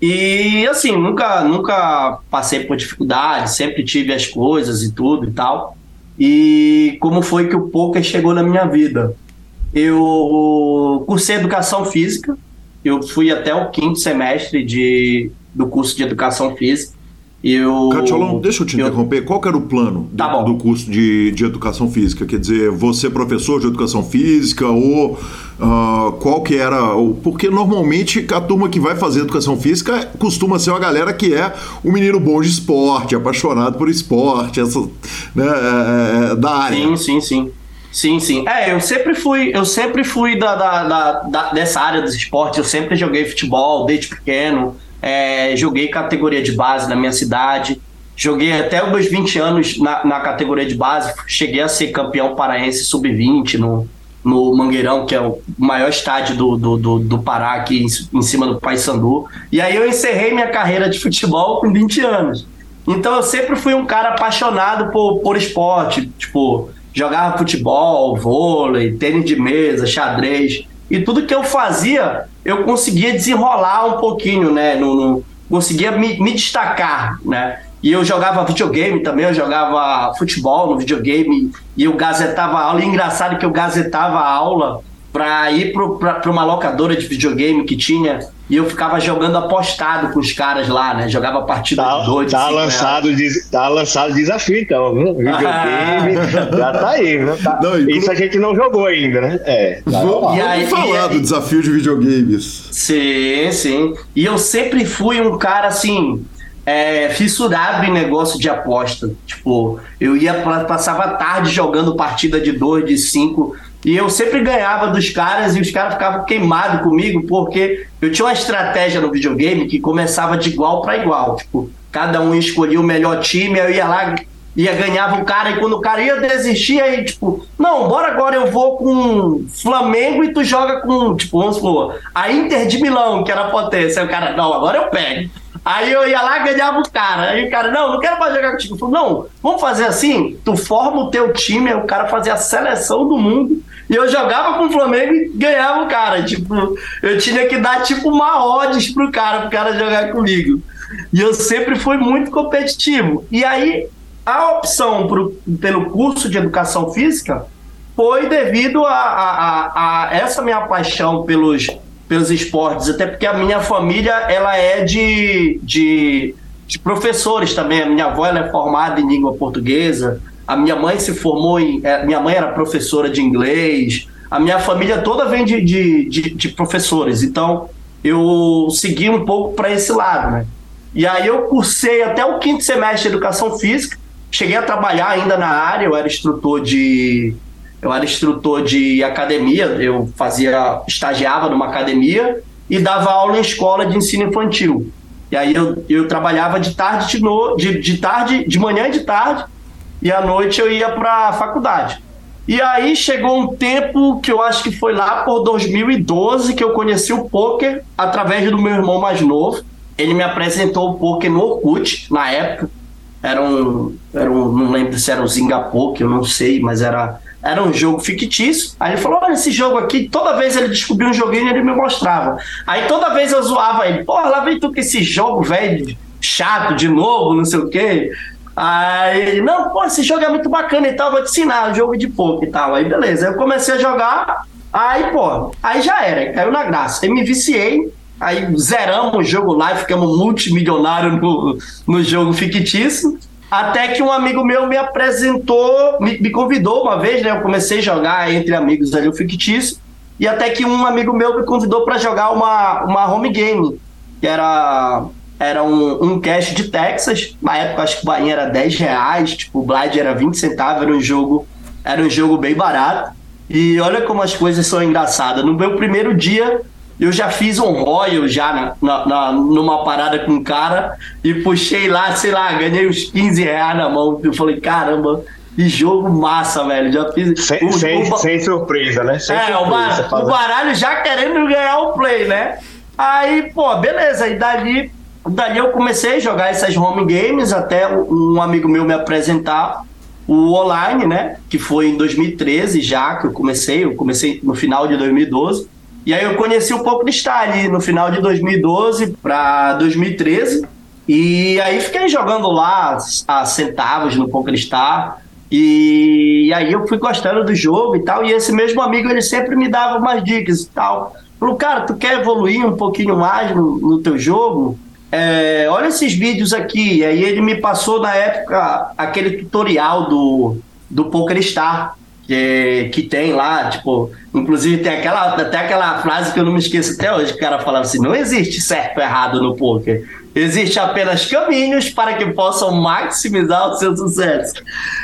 e assim, nunca, nunca passei por dificuldade, sempre tive as coisas e tudo e tal. E como foi que o poker chegou na minha vida? Eu cursei educação física, eu fui até o quinto semestre de, do curso de educação física. Eu... Catiolão, deixa eu te interromper. Qual era o plano tá do, do, curso de, de educação física? Quer dizer, você é professor de educação física ou uh, qual que era? Porque normalmente a turma que vai fazer educação física costuma ser uma galera que é um menino bom de esporte, apaixonado por esporte, essa, né, é, é, da área. Sim, sim, sim. Sim, sim. É, eu sempre fui, eu sempre fui da, da, da, da dessa área dos esportes, eu sempre joguei futebol desde pequeno, é, joguei categoria de base na minha cidade, joguei até os meus 20 anos na, na categoria de base, cheguei a ser campeão paraense sub-20 no, no Mangueirão, que é o maior estádio do, do, do, do Pará, aqui em, em cima do Paysandu. E aí eu encerrei minha carreira de futebol com 20 anos. Então eu sempre fui um cara apaixonado por, por esporte, tipo, jogava futebol, vôlei, tênis de mesa, xadrez. E tudo que eu fazia, eu conseguia desenrolar um pouquinho, né? No, no conseguia me, me, destacar, né? E eu jogava videogame também, eu jogava futebol no videogame e eu gazetava aula. E engraçado que eu gazetava aula para ir para uma locadora de videogame que tinha e eu ficava jogando apostado com os caras lá, né? Jogava partida tá, de dois. Tá lançado, tá lançado desafio, então, viu? *laughs* Videogame já tá aí, viu? Tá. Não, Isso a gente não jogou ainda, né? É. Tá vamos, aí, falar do desafio de videogames. Sim, sim. E eu sempre fui um cara assim. É, fissurado em negócio de aposta. Tipo, eu ia passava tarde jogando partida de dois, de cinco e eu sempre ganhava dos caras e os caras ficavam queimados comigo, porque eu tinha uma estratégia no videogame que começava de igual para igual. Tipo, cada um escolhia o melhor time, eu ia lá, ia ganhava o cara, e quando o cara ia desistir, aí, tipo, não, bora agora eu vou com Flamengo e tu joga com, tipo, vamos supor, a Inter de Milão, que era potência. Aí o cara, não, agora eu pego. Aí eu ia lá e ganhava o cara. Aí o cara, não, não quero mais jogar contigo. Eu falei, não, vamos fazer assim, tu forma o teu time, o cara fazia a seleção do mundo e eu jogava com o Flamengo e ganhava o cara. Tipo, eu tinha que dar tipo uma odds pro cara, pro cara jogar comigo. E eu sempre fui muito competitivo. E aí, a opção pro, pelo curso de educação física foi devido a, a, a, essa minha paixão pelos, pelos esportes, até porque a minha família ela é de, de, de professores também. A minha avó é formada em língua portuguesa, a minha mãe se formou em. É, minha mãe era professora de inglês. A minha família toda vem de, de, de, de professores. Então, eu segui um pouco para esse lado, né? E aí eu cursei até o quinto semestre de educação física. Cheguei a trabalhar ainda na área, eu era instrutor de. Eu era instrutor de academia, eu fazia, estagiava numa academia e dava aula em escola de ensino infantil. E aí eu, eu trabalhava de tarde, de, no, de, de tarde, de manhã e de tarde, e à noite eu ia para a faculdade. E aí chegou um tempo que eu acho que foi lá por 2012 que eu conheci o poker através do meu irmão mais novo. Ele me apresentou o poker no Orkut na época. Era um, era um não lembro se era um Zingapoker, eu não sei, mas era era um jogo fictício. Aí ele falou: Olha, esse jogo aqui, toda vez ele descobriu um joguinho ele me mostrava. Aí toda vez eu zoava ele: Porra, lá vem tu com esse jogo, velho, chato de novo, não sei o quê. Aí ele, não, pô, esse jogo é muito bacana e tal, vou te ensinar, um jogo de poker e tal. Aí beleza, aí eu comecei a jogar, aí, pô, aí já era, caiu na graça. Aí me viciei, aí zeramos o jogo lá e ficamos multimilionários no, no jogo fictício. Até que um amigo meu me apresentou, me, me convidou uma vez, né? Eu comecei a jogar entre amigos ali o fictício. E até que um amigo meu me convidou para jogar uma, uma home game, que era era um, um cash de Texas. Na época, acho que o Bahia era 10 reais, tipo, o Blade era 20 centavos, era um jogo, era um jogo bem barato. E olha como as coisas são engraçadas. No meu primeiro dia, eu já fiz um royal já na, na, numa parada com um cara e puxei lá, sei lá, ganhei uns 15 reais na mão. Eu falei, caramba, que jogo massa, velho. Já fiz. Sem, o, sem, o, sem surpresa, né? Sem é, surpresa, o, o baralho já querendo ganhar o play, né? Aí, pô, beleza. E dali Dali eu comecei a jogar essas home games até um amigo meu me apresentar o online, né? Que foi em 2013 já que eu comecei. Eu comecei no final de 2012. E aí eu conheci o PokerStar ali no final de 2012 para 2013. E aí fiquei jogando lá a centavos no PokerStar. E, e aí eu fui gostando do jogo e tal. E esse mesmo amigo ele sempre me dava umas dicas e tal. Falou, cara, tu quer evoluir um pouquinho mais no, no teu jogo? é, olha esses vídeos aqui. E aí ele me passou na época aquele tutorial do, do PokerStar que, que tem lá, tipo, inclusive tem aquela, até aquela frase que eu não me esqueço até hoje, que o cara falava assim, não existe certo ou errado no poker. Existe apenas caminhos para que possam maximizar o seu sucesso.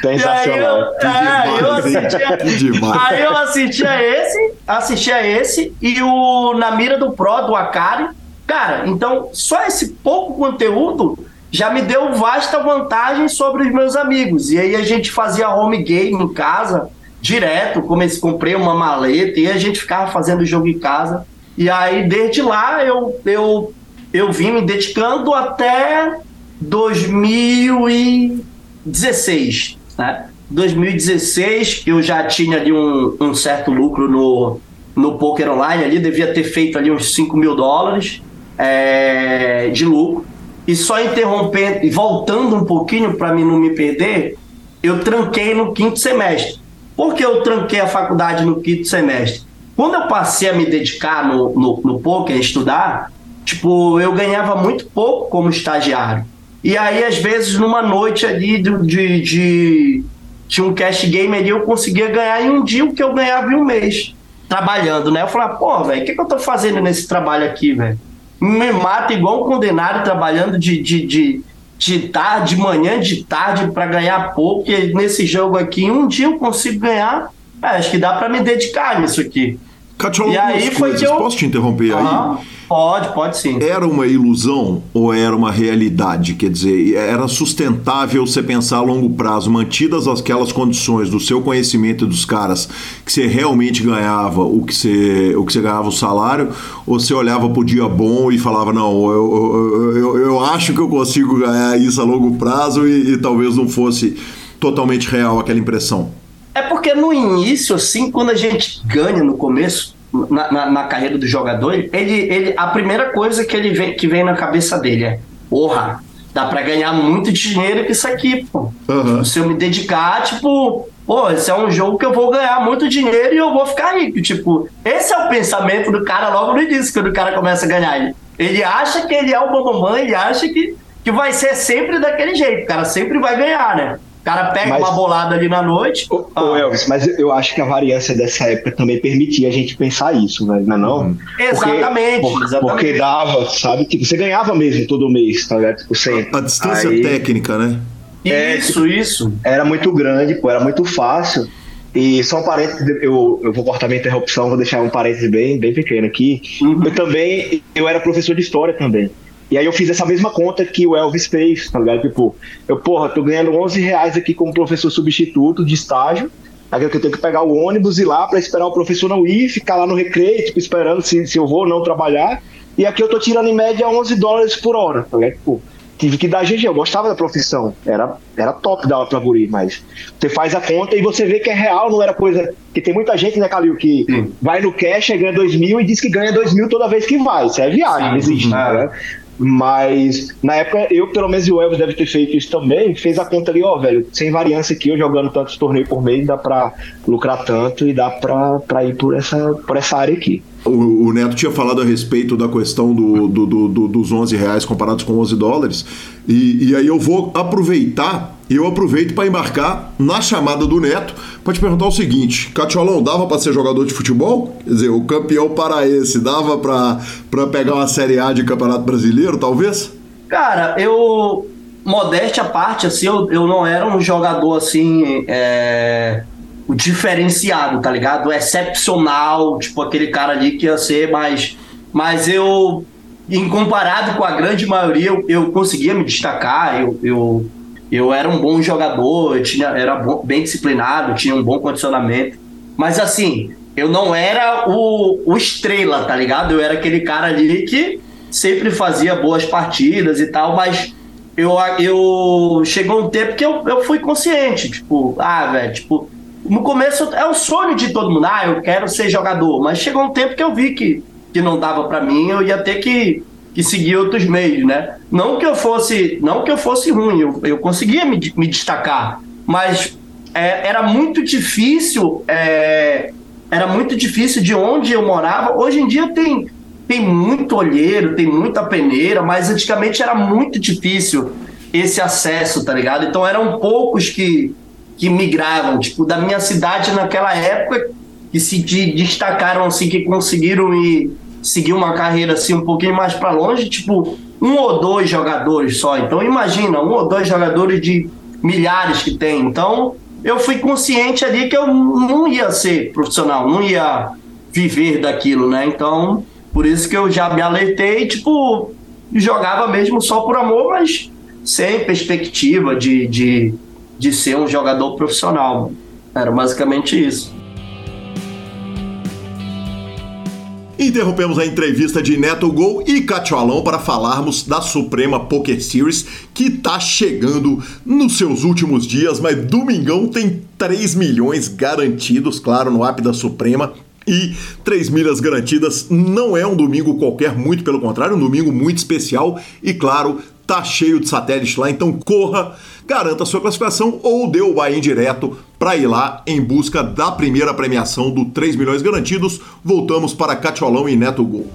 Sensacional. E aí eu, é, eu assistia, *laughs* aí eu assistia esse, assistia esse e o Na Mira do Pro, do Akari. Cara, então só esse pouco conteúdo já me deu vasta vantagem sobre os meus amigos. E aí a gente fazia home game em casa, direto, comecei, comprei uma maleta e a gente ficava fazendo jogo em casa. E aí, desde lá, eu, eu, eu vim me dedicando até 2016, né? 2016, que eu já tinha ali um, um certo lucro no, no poker online ali, devia ter feito ali uns 5 mil dólares é, de lucro. E só interrompendo, e voltando um pouquinho para mim não me perder, eu tranquei no quinto semestre. Por que eu tranquei a faculdade no quinto semestre? Quando eu passei a me dedicar no, no, no poker, estudar, tipo, eu ganhava muito pouco como estagiário. E aí, às vezes, numa noite ali de, de, de, de um cash game ali, eu conseguia ganhar em um dia o que eu ganhava em um mês, trabalhando, né? Eu falava, pô, velho, o que, que eu tô fazendo nesse trabalho aqui, velho? Me mata igual um condenado trabalhando de, de, de de tarde, de manhã, de tarde para ganhar pouco. E nesse jogo aqui, um dia eu consigo ganhar. É, acho que dá para me dedicar nisso aqui. Catiolo, e aí foi coisas. que eu... Posso te interromper uhum. aí? Pode, pode sim. Era uma ilusão ou era uma realidade? Quer dizer, era sustentável você pensar a longo prazo, mantidas aquelas condições do seu conhecimento dos caras, que você realmente ganhava o que você, o que você ganhava o salário, ou você olhava pro dia bom e falava, não, eu, eu, eu, eu acho que eu consigo ganhar isso a longo prazo e, e talvez não fosse totalmente real aquela impressão? É porque no início, assim, quando a gente ganha no começo, na, na, na, carreira do jogador, ele, ele, a primeira coisa que, ele vem, que vem na cabeça dele é: porra, dá para ganhar muito dinheiro com isso aqui, pô. Uhum. Se eu me dedicar, tipo, pô, esse é um jogo que eu vou ganhar muito dinheiro e eu vou ficar rico. Tipo, esse é o pensamento do cara logo no início, quando o cara começa a ganhar. Ele acha que ele é o bobomã, ele acha que, que vai ser sempre daquele jeito, o cara sempre vai ganhar, né? O cara pega mas, uma bolada ali na noite. Ô, ah. Elvis, mas eu acho que a variância dessa época também permitia a gente pensar isso, velho, não é não? Uhum. Exatamente, porque, exatamente. Porque dava, sabe? Tipo, você ganhava mesmo todo mês, tá ligado? Tipo, sempre. A, a distância Aí, técnica, né? É, isso, tipo, isso. Era muito grande, pô, era muito fácil. E só um parênteses, eu, eu vou cortar minha interrupção, vou deixar um parênteses bem, bem pequeno aqui. Uhum. Eu também, eu era professor de história também. E aí eu fiz essa mesma conta que o Elvis fez, tá ligado? Tipo, eu, porra, tô ganhando 11 reais aqui como professor substituto de estágio, aquilo que eu tenho que pegar o ônibus e ir lá para esperar o professor não ir, ficar lá no recreio, tipo, esperando se, se eu vou ou não trabalhar. E aqui eu tô tirando em média 11 dólares por hora, tá ligado? Tipo, tive que dar GG, eu gostava da profissão, era, era top dar aula pra guri, mas você faz a conta e você vê que é real, não era coisa. Que tem muita gente, né, Calil, que Sim. vai no cash, ganha 2 mil e diz que ganha 2 mil toda vez que vai. Isso é viagem, não existe, né? Mas na época, eu, pelo menos, e o Elvis deve ter feito isso também, fez a conta ali, ó, velho, sem variância aqui, eu jogando tantos torneios por mês, dá pra lucrar tanto e dá pra, pra ir por essa, por essa área aqui. O, o, Neto tinha falado a respeito da questão do, do, do, dos 11 reais comparados com 11 dólares. E, e aí eu vou aproveitar, e eu aproveito para embarcar na chamada do Neto para te perguntar o seguinte: Catiolão, dava para ser jogador de futebol? Quer dizer, o campeão paraense dava para pegar uma Série A de Campeonato Brasileiro, talvez? Cara, eu. Modéstia à parte, assim, eu, eu não era um jogador assim. É o diferenciado, tá ligado? O excepcional, tipo aquele cara ali que ia ser mais. Mas eu, em comparado com a grande maioria, eu, eu conseguia me destacar, eu, eu, eu era um bom jogador, eu tinha, era bom, bem disciplinado, tinha um bom condicionamento. Mas assim, eu não era o, o estrela, tá ligado? Eu era aquele cara ali que sempre fazia boas partidas e tal, mas eu, eu chegou um tempo que eu, eu fui consciente, tipo, ah, velho, tipo, no começo é o sonho de todo mundo, ah, eu quero ser jogador, mas chegou um tempo que eu vi que, que não dava para mim, eu ia ter que, que seguir outros meios, né? Não que eu fosse, não que eu fosse ruim, eu, eu conseguia me, me destacar, mas é, era muito difícil, é, era muito difícil de onde eu morava. Hoje em dia tem tem muito olheiro, tem muita peneira, mas antigamente era muito difícil esse acesso, tá ligado? Então eram poucos que, que migravam, tipo, da minha cidade naquela época, que se destacaram assim, que conseguiram ir seguir uma carreira assim um pouquinho mais para longe, tipo, um ou dois jogadores só. Então imagina, um ou dois jogadores de milhares que tem. Então, eu fui consciente ali que eu não ia ser profissional, não ia viver daquilo, né? Então, por isso que eu já me alertei, tipo, jogava mesmo só por amor, mas sem perspectiva de, de, de ser um jogador profissional. Era basicamente isso. Interrompemos a entrevista de Neto Gol e Catiolão para falarmos da Suprema Poker Series, que está chegando nos seus últimos dias, mas domingão tem 3 milhões garantidos, claro, no app da Suprema. E 3 milhas garantidas não é um domingo qualquer, muito pelo contrário, um domingo muito especial e, claro, tá cheio de satélites lá, então corra, garanta sua classificação ou dê o buy-in direto para ir lá em busca da primeira premiação do 3 milhões garantidos. Voltamos para Catiolão e Neto Gol.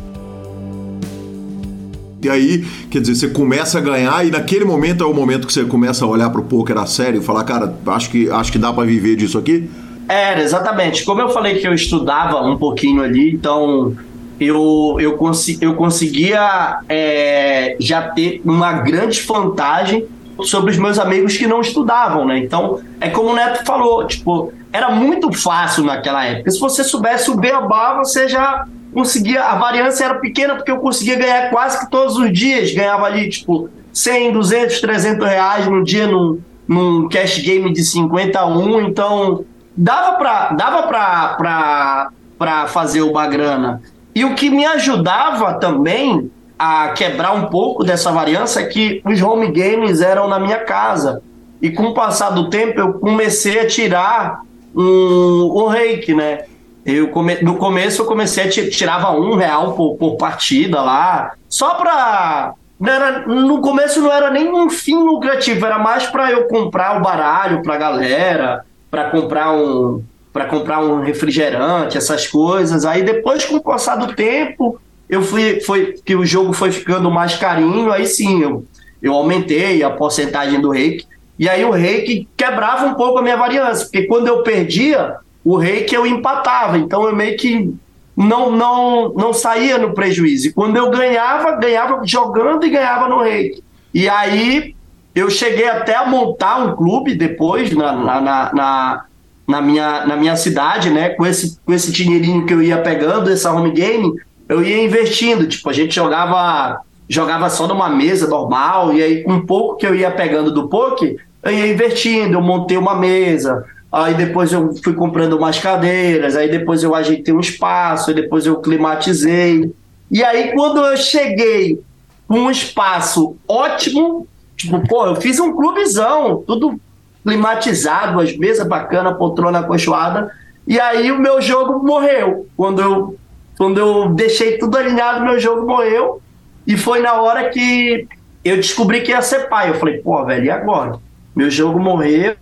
E aí, quer dizer, você começa a ganhar e naquele momento é o momento que você começa a olhar para o poker a sério e falar, cara, acho que, acho que dá para viver disso aqui? Era, exatamente. Como eu falei que eu estudava um pouquinho ali, então eu, eu, consi eu conseguia é, já ter uma grande vantagem sobre os meus amigos que não estudavam, né? Então, é como o Neto falou, tipo, era muito fácil naquela época. Se você soubesse o beabá, você já conseguia, a variância era pequena porque eu conseguia ganhar quase que todos os dias, ganhava ali, tipo, 100, 200, 300 reais no dia num, num cash game de 51, então dava pra, dava pra, pra, pra fazer uma grana. E o que me ajudava também a quebrar um pouco dessa variância é que os home games eram na minha casa. E com o passar do tempo eu comecei a tirar um, um reiki, né? Eu come, no começo eu comecei a tirava um real por, por partida lá, só para era, no começo não era nem um fim lucrativo, era mais para eu comprar o baralho para galera, para comprar um, para comprar um refrigerante, essas coisas. Aí depois, com o passar do tempo, eu fui, foi que o jogo foi ficando mais carinho, aí sim, eu, eu aumentei a porcentagem do reiki. E aí o reiki quebrava um pouco a minha variância, porque quando eu perdia, o reiki eu empatava. Então eu meio que não, não, não saía no prejuízo. E quando eu ganhava, ganhava jogando e ganhava no reiki. E aí eu cheguei até a montar um clube depois na, na, na, na minha, na minha cidade, né? Com esse, com esse dinheirinho que eu ia pegando, essa home game, eu ia investindo. Tipo, a gente jogava jogava só numa mesa normal, e aí com um pouco que eu ia pegando do poker, eu ia investindo, eu montei uma mesa, aí depois eu fui comprando umas cadeiras, aí depois eu ajeitei um espaço, aí depois eu climatizei. E aí quando eu cheguei com um espaço ótimo, tipo, pô, eu fiz um clubezão, tudo climatizado, as mesas bacanas, poltrona acolchoada. E aí o meu jogo morreu. Quando eu, quando eu deixei tudo alinhado, meu jogo morreu. E foi na hora que eu descobri que ia ser pai. Eu falei, pô, velho, e agora? Meu jogo morreu.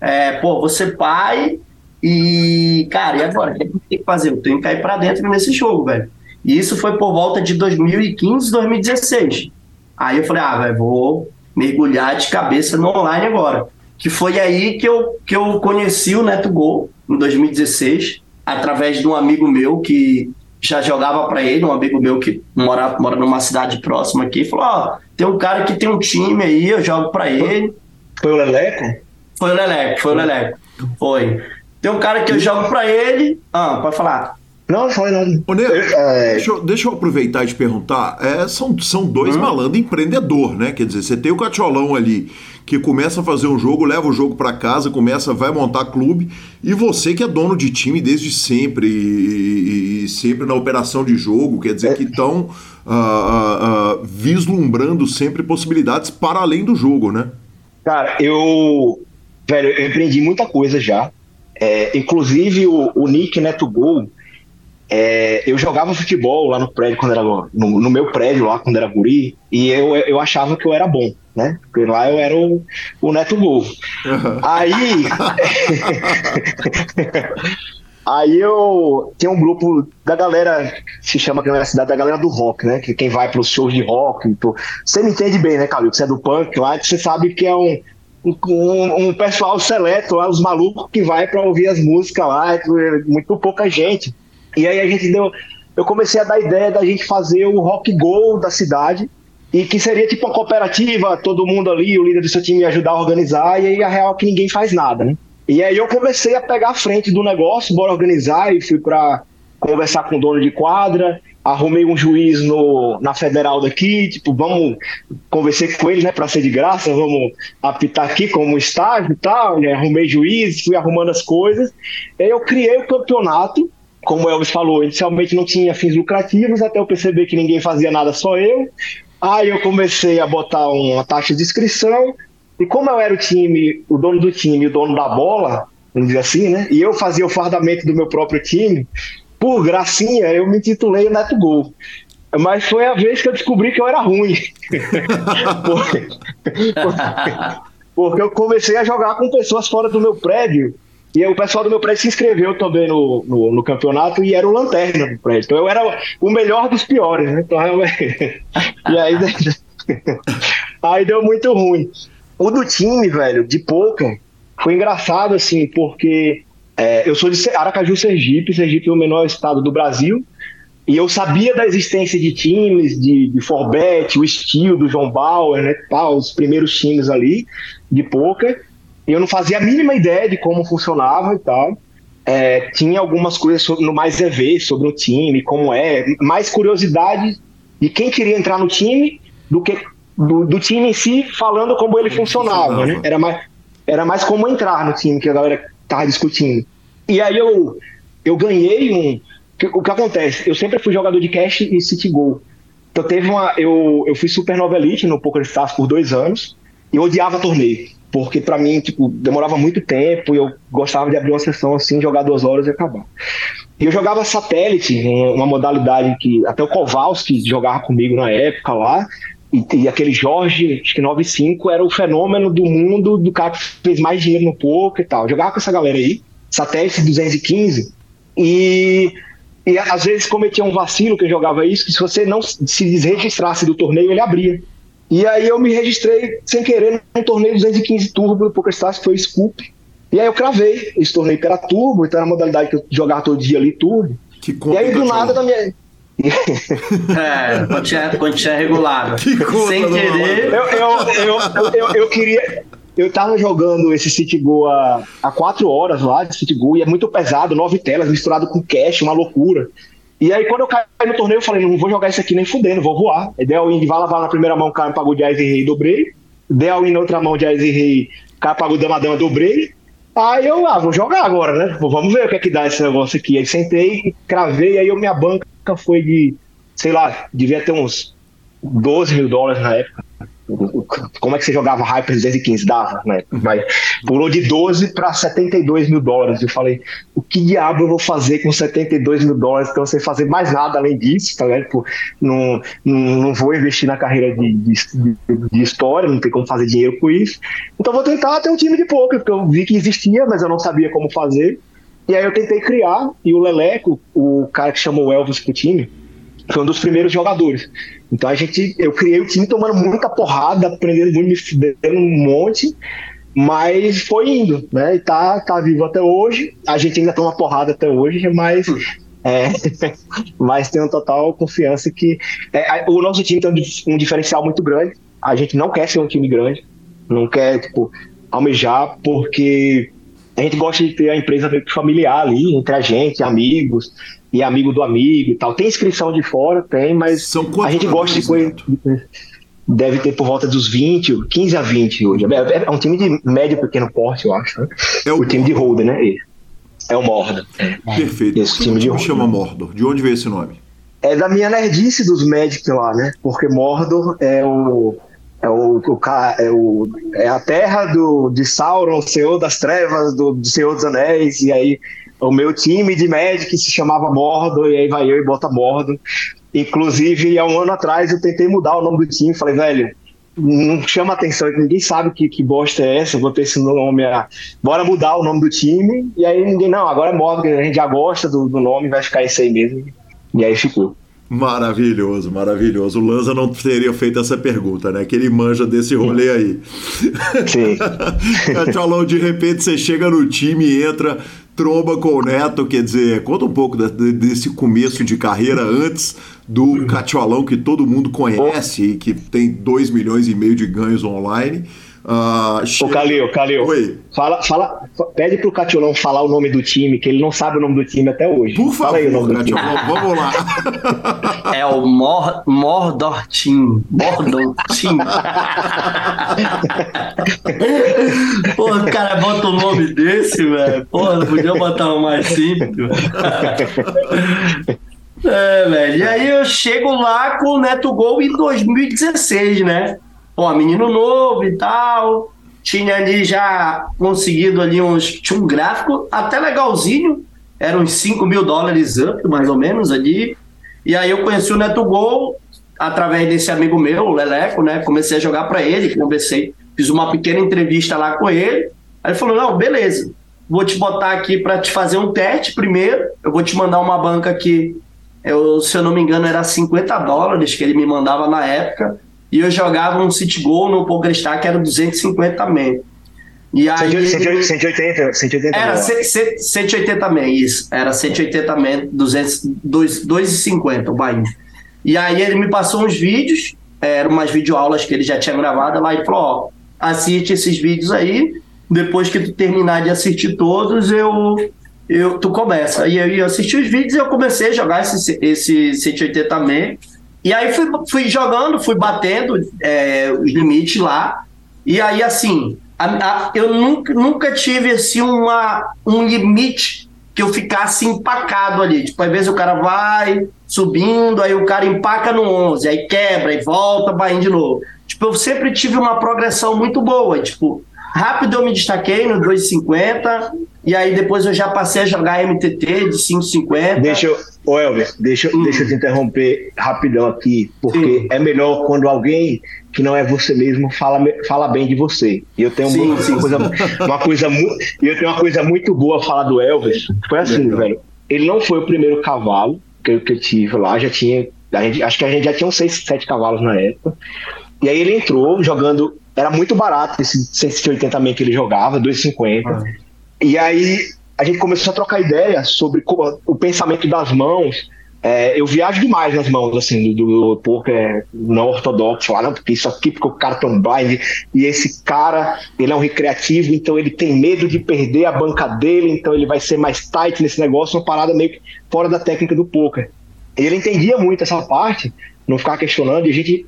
É, pô, vou ser pai. E, cara, e agora? O que eu tenho que fazer? Eu tenho que cair pra dentro nesse jogo, velho. E isso foi por volta de 2015, 2016. Aí eu falei, ah, velho, vou mergulhar de cabeça no online agora que foi aí que eu, que eu conheci o Neto Gol, em 2016, através de um amigo meu que já jogava para ele, um amigo meu que mora, mora numa cidade próxima aqui, falou: Ó, oh, tem um cara que tem um time aí, eu jogo para ele. Foi o Leleco? Foi o Leleco, foi o Leleco. Foi. Tem um cara que eu jogo para ele. Ah, pode falar. Não, foi nada. Ô, Nero, é... deixa, eu, deixa eu aproveitar e te perguntar. É, são, são dois hum? malandros empreendedor, né? Quer dizer, você tem o Catiolão ali que começa a fazer um jogo, leva o jogo para casa, começa, vai montar clube, e você que é dono de time desde sempre e, e sempre na operação de jogo, quer dizer é. que estão uh, uh, uh, vislumbrando sempre possibilidades para além do jogo, né? Cara, eu, velho, eu empreendi muita coisa já. É, inclusive o, o Nick Neto Gol, é, eu jogava futebol lá no prédio quando era no, no, meu prédio lá quando era guri e eu, eu achava que eu era bom, né? Porque lá eu era o, o Neto Gol. Uhum. Aí *laughs* Aí eu tem um grupo da galera, se chama aqui na cidade, da galera do rock, né? Que quem vai para os shows de rock. Então, você me entende bem, né, Calil? Você é do punk lá, você sabe que é um, um, um pessoal seleto lá, os malucos que vai para ouvir as músicas lá, é muito pouca gente. E aí a gente deu. Eu comecei a dar ideia da gente fazer o rock go da cidade. E que seria tipo uma cooperativa, todo mundo ali, o líder do seu time ajudar a organizar, e aí a real é que ninguém faz nada, né? E aí eu comecei a pegar a frente do negócio, bora organizar, e fui para conversar com o dono de quadra, arrumei um juiz no, na federal daqui, tipo, vamos, conversei com ele, né, para ser de graça, vamos apitar aqui como estágio e tal, né, arrumei juiz, fui arrumando as coisas, e aí eu criei o campeonato, como o Elvis falou, inicialmente não tinha fins lucrativos, até eu perceber que ninguém fazia nada, só eu, aí eu comecei a botar uma taxa de inscrição, e como eu era o time, o dono do time, o dono da bola, vamos dizer assim, né? E eu fazia o fardamento do meu próprio time, por gracinha, eu me titulei Neto Gol. Mas foi a vez que eu descobri que eu era ruim. *laughs* porque, porque eu comecei a jogar com pessoas fora do meu prédio. E o pessoal do meu prédio se inscreveu também no, no, no, campeonato e era o lanterna do prédio. Então eu era o melhor dos piores, né? Então, *laughs* e aí, *laughs* aí deu muito ruim. O do time, velho, de pouca, foi engraçado, assim, porque é, eu sou de Aracaju, Sergipe. Sergipe é o menor estado do Brasil. E eu sabia da existência de times, de, de Forbet, o estilo do João Bauer, né, tal, os primeiros times ali, de poker. E eu não fazia a mínima ideia de como funcionava e tal. É, tinha algumas coisas sobre, no Mais EV sobre o time, como é, mais curiosidade de quem queria entrar no time do que do, do time em si falando como ele, funcionava, funcionava, né? Era mais, era mais como entrar no time que a galera tava discutindo. E aí eu, eu ganhei um. O que acontece? Eu sempre fui jogador de cash e city goal. Então teve uma. Eu, eu fui Supernova Elite no Poker Stars por dois anos e odiava torneio. Porque para mim, tipo, demorava muito tempo e eu gostava de abrir uma sessão assim, jogar duas horas e acabar. E eu jogava satélite, uma modalidade que até o Kowalski jogava comigo na época lá. E, e, aquele Jorge, acho que 95, era o fenômeno do mundo do cara que fez mais dinheiro no poker e tal. Eu jogava com essa galera aí, satélite 215, e, e às vezes cometia um vacilo que eu jogava isso, que se você não se desregistrasse do torneio, ele abria. E aí eu me registrei sem querer no torneio 215 Turbo do PokerStars, que foi o Scoop. E aí eu cravei esse torneio que era Turbo, então era a modalidade que eu jogava todo dia ali, Turbo. Que e aí do nada, na minha, é, quando tinha, quando tinha regulado. Sem querer. Eu, eu, eu, eu, eu, queria. Eu tava jogando esse City Go há, há quatro horas lá de City Go e é muito pesado, nove telas, misturado com cash, uma loucura. E aí, quando eu caí no torneio, eu falei: não vou jogar isso aqui nem fudendo, vou voar. Aí dei all in de vala, vala na primeira mão, o cara pagou de Ais e Rei, dobrei. Dei all in na outra mão de Ais e Rei, o cara pagou Dama Dama, dobrei. Aí eu, ah, vou jogar agora, né? Vamos ver o que é que dá esse negócio aqui. Aí sentei, cravei, aí eu, minha banca foi de, sei lá, devia ter uns 12 mil dólares na época. Como é que você jogava Hyper 215? Dava, né? Mas pulou de 12 para 72 mil dólares. Eu falei, o que diabo eu vou fazer com 72 mil dólares? Então, sem fazer mais nada além disso, tá? Tipo, não, não, não vou investir na carreira de, de, de, história, não tem como fazer dinheiro com isso. Então, vou tentar ter um time de poker, porque eu vi que existia, mas eu não sabia como fazer. E aí eu tentei criar, e o Leleco, o cara que chamou o Elvis pro time, foi um dos primeiros jogadores. Então a gente, eu criei o time tomando muita porrada, aprendendo muito, me fudendo um monte, mas foi indo, né? E tá, tá vivo até hoje. A gente ainda toma porrada até hoje, mas é, *laughs* mas tenho total confiança que é, o nosso time tem um, diferencial muito grande. A gente não quer ser um time grande, não quer tipo almejar porque a gente gosta de ter a empresa familiar ali, entre a gente, amigos, e amigo do amigo e tal. Tem inscrição de fora, tem, mas a gente gosta de coisa. Deve ter por volta dos 20, 15 a 20 hoje. É, é um time de médio pequeno porte, eu acho. Né? É o, o time de Holder, né? É o Mordor. Perfeito. Esse time de chama Mordor? De onde veio esse nome? É da minha nerdice dos Magic lá, né? Porque Mordor é o é, o, o, é, o, é a terra do, de Sauron, o Senhor das Trevas, do, do Senhor dos Anéis, e aí o meu time de Magic se chamava Mordor, e aí vai eu e bota Mordor. Inclusive, há um ano atrás eu tentei mudar o nome do time, falei, velho, não chama atenção, ninguém sabe que, que bosta é essa, vou ter esse nome, ah, bora mudar o nome do time, e aí ninguém, não, agora é Morgan, a gente já gosta do, do nome, vai ficar esse aí mesmo, e aí ficou. Maravilhoso, maravilhoso. O Lanza não teria feito essa pergunta, né? Que ele manja desse rolê aí. Sim. *laughs* Cacholão, de repente você chega no time e entra, tromba com o Neto, quer dizer, conta um pouco desse começo de carreira antes do Catiolão que todo mundo conhece e que tem 2 milhões e meio de ganhos online Uh, Ô, Calil, Calil. Oi. Fala, fala, pede pro Catiolão falar o nome do time, que ele não sabe o nome do time até hoje. Por favor, fala aí o nome do time. vamos lá. *laughs* É o Mor Mordor Team. Mordor Team. Pô, o cara bota um nome desse, velho. Pô, não podia botar um mais simples. *laughs* É, velho. E aí eu chego lá com o Neto Gol em 2016, né? Pô, menino novo e tal. Tinha ali já conseguido ali uns. Tinha um gráfico até legalzinho. Era uns 5 mil dólares up, mais ou menos, ali. E aí eu conheci o Neto Gol através desse amigo meu, o Leleco, né? Comecei a jogar para ele, conversei, fiz uma pequena entrevista lá com ele. Aí ele falou: não, beleza, vou te botar aqui para te fazer um teste primeiro. Eu vou te mandar uma banca que, eu, se eu não me engano, era 50 dólares que ele me mandava na época e eu jogava um City Goal no PokerStar que era 250 também. E aí, 180, 180, 180 Era 180 também, isso. Era 180 também, 2,50 o Bahia. E aí ele me passou uns vídeos, eram umas videoaulas que ele já tinha gravado lá e falou: ó, assiste esses vídeos aí, depois que tu terminar de assistir todos, eu, eu tu começa. E aí eu assisti os vídeos e eu comecei a jogar esse, esse 180 também. E aí fui, fui jogando, fui batendo é, os limites lá. E aí, assim, a, a, eu nunca, nunca tive assim, uma, um limite que eu ficasse empacado ali. Tipo, às vezes o cara vai subindo, aí o cara empaca no 11, aí quebra e volta, vai de novo. Tipo, eu sempre tive uma progressão muito boa. Tipo, rápido eu me destaquei no 2,50 e aí depois eu já passei a jogar MTT de 5,50. Deixa eu, Ô Elvis, deixa, hum. deixa eu te interromper rapidão aqui, porque sim. é melhor quando alguém que não é você mesmo fala, fala bem de você. E eu tenho sim, uma, sim, coisa, uma coisa eu tenho uma coisa muito boa a falar do Elvis. Foi assim, Legal. velho. Ele não foi o primeiro cavalo que eu, que eu tive lá, já tinha. Gente, acho que a gente já tinha uns 6, 7 cavalos na época. E aí ele entrou jogando. Era muito barato esse 180 também que ele jogava, 2,50. Ah. E aí a gente começou a trocar ideia sobre o pensamento das mãos. É, eu viajo demais nas mãos, assim, do, do poker não ortodoxo, lá, não, porque isso aqui, porque o cara tão blind, e esse cara, ele é um recreativo, então ele tem medo de perder a banca dele, então ele vai ser mais tight nesse negócio, uma parada meio que fora da técnica do poker. Ele entendia muito essa parte, não ficar questionando, e a gente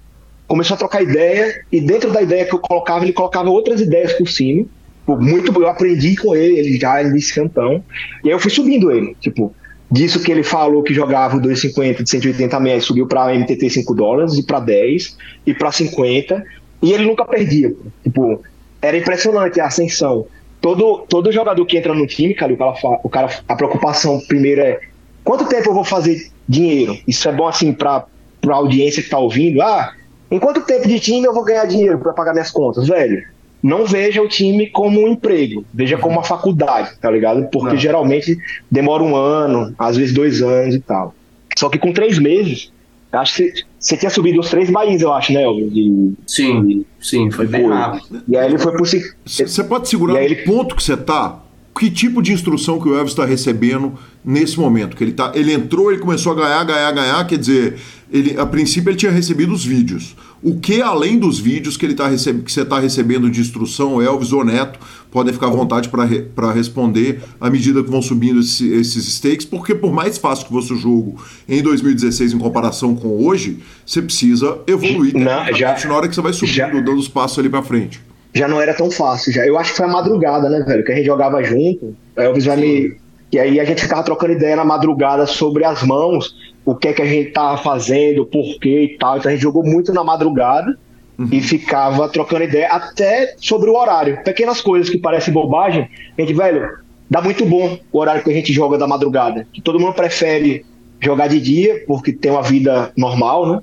começou a trocar ideia, e dentro da ideia que eu colocava, ele colocava outras ideias por cima, muito eu aprendi com ele, ele já nesse cantão. E aí eu fui subindo ele, tipo, disso que ele falou que jogava o 250 de 180 metros, subiu para MTT 5 dólares e para 10 e para 50, e ele nunca perdia. Tipo, era impressionante a ascensão. Todo, todo jogador que entra no time, cara, o cara, o cara, a preocupação primeiro é quanto tempo eu vou fazer dinheiro? Isso é bom assim para a audiência que tá ouvindo. Ah, em quanto tempo de time eu vou ganhar dinheiro para pagar minhas contas, velho? Não veja o time como um emprego, veja como uma faculdade, tá ligado? Porque não. geralmente demora um ano, às vezes dois anos e tal. Só que com três meses, acho que você tinha subido os três bains, eu acho, né, Elvis? De, sim, sim, foi bem rápido. E aí ele foi por Você pode segurar o ele... ponto que você tá? Que tipo de instrução que o Elvis está recebendo nesse momento? Que ele, tá, ele entrou, ele começou a ganhar, ganhar, ganhar, quer dizer, ele, a princípio ele tinha recebido os vídeos. O que além dos vídeos que ele tá receb... que você está recebendo de instrução, Elvis ou Neto, podem ficar à vontade para re... responder à medida que vão subindo esse, esses stakes, porque por mais fácil que fosse o jogo em 2016 em comparação com hoje, você precisa evoluir não, já, na hora que você vai subindo, já, dando os passos ali para frente. Já não era tão fácil, já. Eu acho que foi a madrugada, né, velho? Que a gente jogava junto. Elvis vai me. E aí a gente ficava trocando ideia na madrugada sobre as mãos o que é que a gente tava fazendo, por quê e tal. Então a gente jogou muito na madrugada uhum. e ficava trocando ideia até sobre o horário. Pequenas coisas que parecem bobagem, a gente, velho, dá muito bom o horário que a gente joga da madrugada. Que todo mundo prefere jogar de dia, porque tem uma vida normal, né?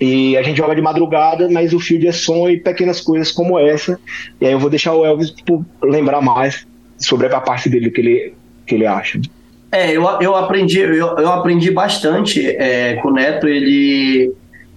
E a gente joga de madrugada, mas o field é som e pequenas coisas como essa. E aí eu vou deixar o Elvis tipo, lembrar mais sobre a parte dele que ele, que ele acha. É, eu, eu aprendi, eu, eu aprendi bastante é, com o Neto. Ele,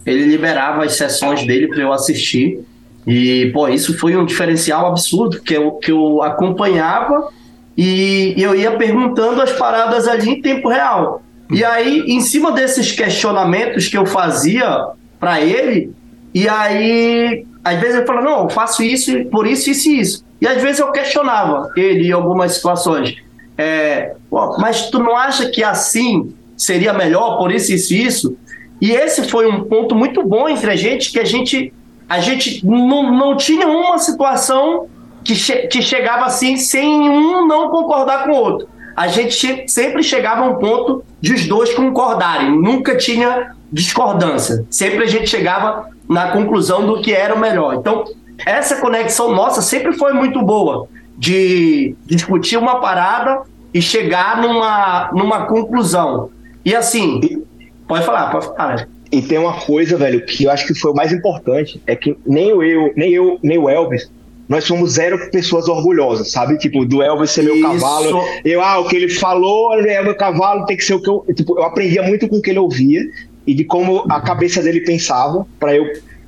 ele liberava as sessões dele para eu assistir. E, pô, isso foi um diferencial absurdo, que eu, que eu acompanhava e eu ia perguntando as paradas ali em tempo real. E aí, em cima desses questionamentos que eu fazia para ele, e aí, às vezes ele falava, não, eu faço isso por isso, isso e isso. E às vezes eu questionava ele em algumas situações. É, mas tu não acha que assim seria melhor por isso, isso isso? E esse foi um ponto muito bom entre a gente, que a gente, a gente não, não tinha uma situação que, che que chegava assim sem um não concordar com o outro. A gente sempre chegava a um ponto de os dois concordarem, nunca tinha discordância. Sempre a gente chegava na conclusão do que era o melhor. Então, essa conexão nossa sempre foi muito boa de discutir uma parada e chegar numa, numa conclusão. E assim, pode falar, pode falar. E tem uma coisa, velho, que eu acho que foi o mais importante, é que nem eu, nem eu, nem o Elvis, nós somos zero pessoas orgulhosas, sabe? Tipo, do Elvis ser meu Isso. cavalo. Eu, ah, o que ele falou é meu cavalo, tem que ser o que eu. Tipo, eu aprendia muito com o que ele ouvia e de como a cabeça dele pensava, para eu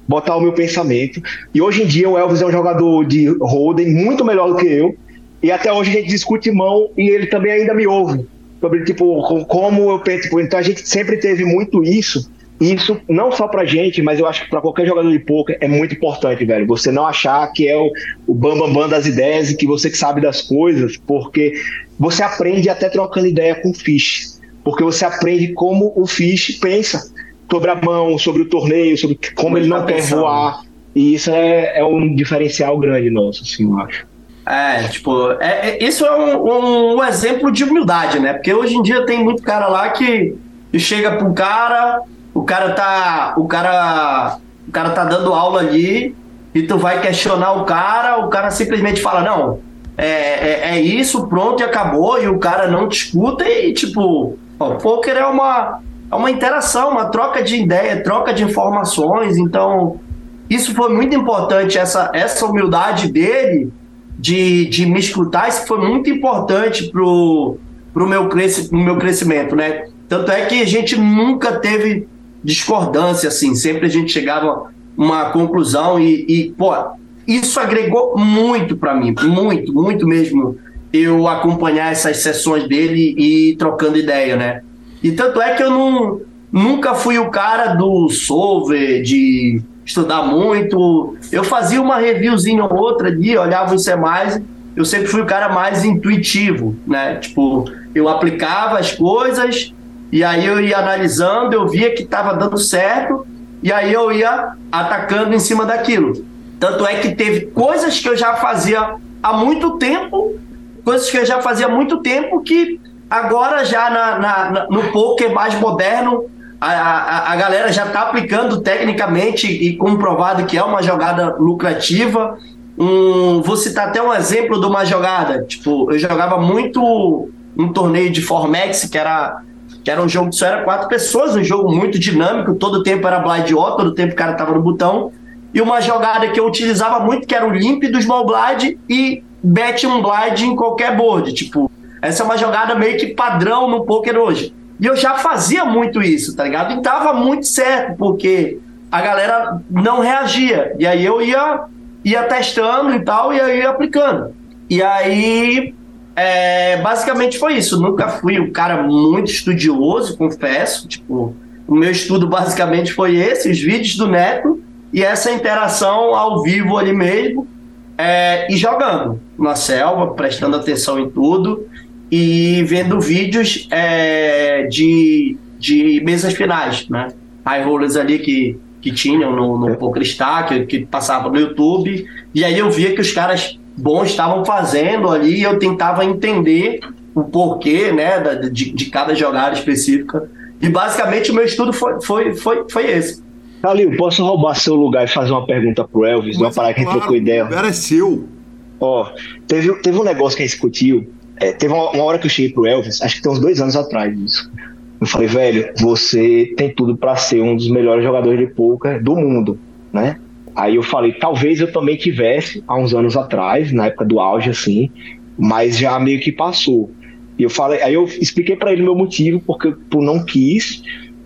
botar o meu pensamento. E hoje em dia o Elvis é um jogador de Holden muito melhor do que eu. E até hoje a gente discute mão e ele também ainda me ouve. Sobre, tipo, como eu penso. Tipo, então a gente sempre teve muito isso. E isso não só pra gente, mas eu acho que pra qualquer jogador de poker é muito importante, velho. Você não achar que é o, o bambambam bam, bam das ideias e que você que sabe das coisas, porque você aprende até trocando ideia com o Fish. Porque você aprende como o Fish pensa sobre a mão, sobre o torneio, sobre como ele não quer voar. E isso é, é um diferencial grande nosso, assim, eu acho. É, tipo, é, é, isso é um, um, exemplo de humildade, né? Porque hoje em dia tem muito cara lá que chega pro cara, o cara tá. O cara. O cara tá dando aula ali e tu vai questionar o cara, o cara simplesmente fala, não, é, é, é isso, pronto e acabou, e o cara não te escuta e, tipo, o poker é uma, é uma interação, uma troca de ideia, troca de informações, então isso foi muito importante, essa, essa humildade dele de, de me escutar, isso foi muito importante pro, pro meu, cresci, pro meu crescimento, né? Tanto é que a gente nunca teve discordância, assim, sempre a gente chegava a uma conclusão e, e pô, isso agregou muito para mim, muito, muito mesmo, eu acompanhar essas sessões dele e trocando ideia, né? E tanto é que eu não, nunca fui o cara do solver, de estudar muito. Eu fazia uma reviewzinha ou outra ali, olhava o mais. Eu sempre fui o cara mais intuitivo, né? Tipo, eu aplicava as coisas e aí eu ia analisando, eu via que estava dando certo e aí eu ia atacando em cima daquilo. Tanto é que teve coisas que eu já fazia há muito tempo, coisas que eu já fazia há muito tempo que agora já na, na, no poker mais moderno a, a, a galera já está aplicando tecnicamente e comprovado que é uma jogada lucrativa. Um, vou citar até um exemplo de uma jogada. Tipo, eu jogava muito um torneio de Formex, que era, que era um jogo que só era quatro pessoas, um jogo muito dinâmico, todo o tempo era blind off, todo o tempo o cara tava no botão. E uma jogada que eu utilizava muito, que era o limp do small blind e bet um blind em qualquer board. Tipo, essa é uma jogada meio que padrão no poker hoje. E eu já fazia muito isso, tá ligado? E tava muito certo, porque a galera não reagia. E aí eu ia, ia testando e tal, e aí ia aplicando. E aí, é, basicamente foi isso. Nunca fui um cara muito estudioso, confesso. Tipo, o meu estudo basicamente foi esse, os vídeos do Neto e essa interação ao vivo ali mesmo. É, e jogando na selva, prestando atenção em tudo e vendo vídeos é, de, de mesas finais, né? High rollers ali que, que tinham no, no é. PokerStar, que, que passavam no YouTube, e aí eu via que os caras bons estavam fazendo ali e eu tentava entender o porquê, né, de, de cada jogada específica. E basicamente o meu estudo foi, foi, foi, foi esse. Calil, posso roubar seu lugar e fazer uma pergunta pro Elvis? Mas, uma parada que claro, trocou ideia. O é seu. Ó, teve, teve um negócio que a gente discutiu é, teve uma, uma, hora que eu cheguei pro Elvis, acho que tem uns dois anos atrás isso. Eu falei, velho, você tem tudo para ser um dos melhores jogadores de poker do mundo, né? Aí eu falei, talvez eu também tivesse há uns anos atrás, na época do auge, assim, mas já meio que passou. E eu falei, aí eu expliquei para ele meu motivo, porque por não quis,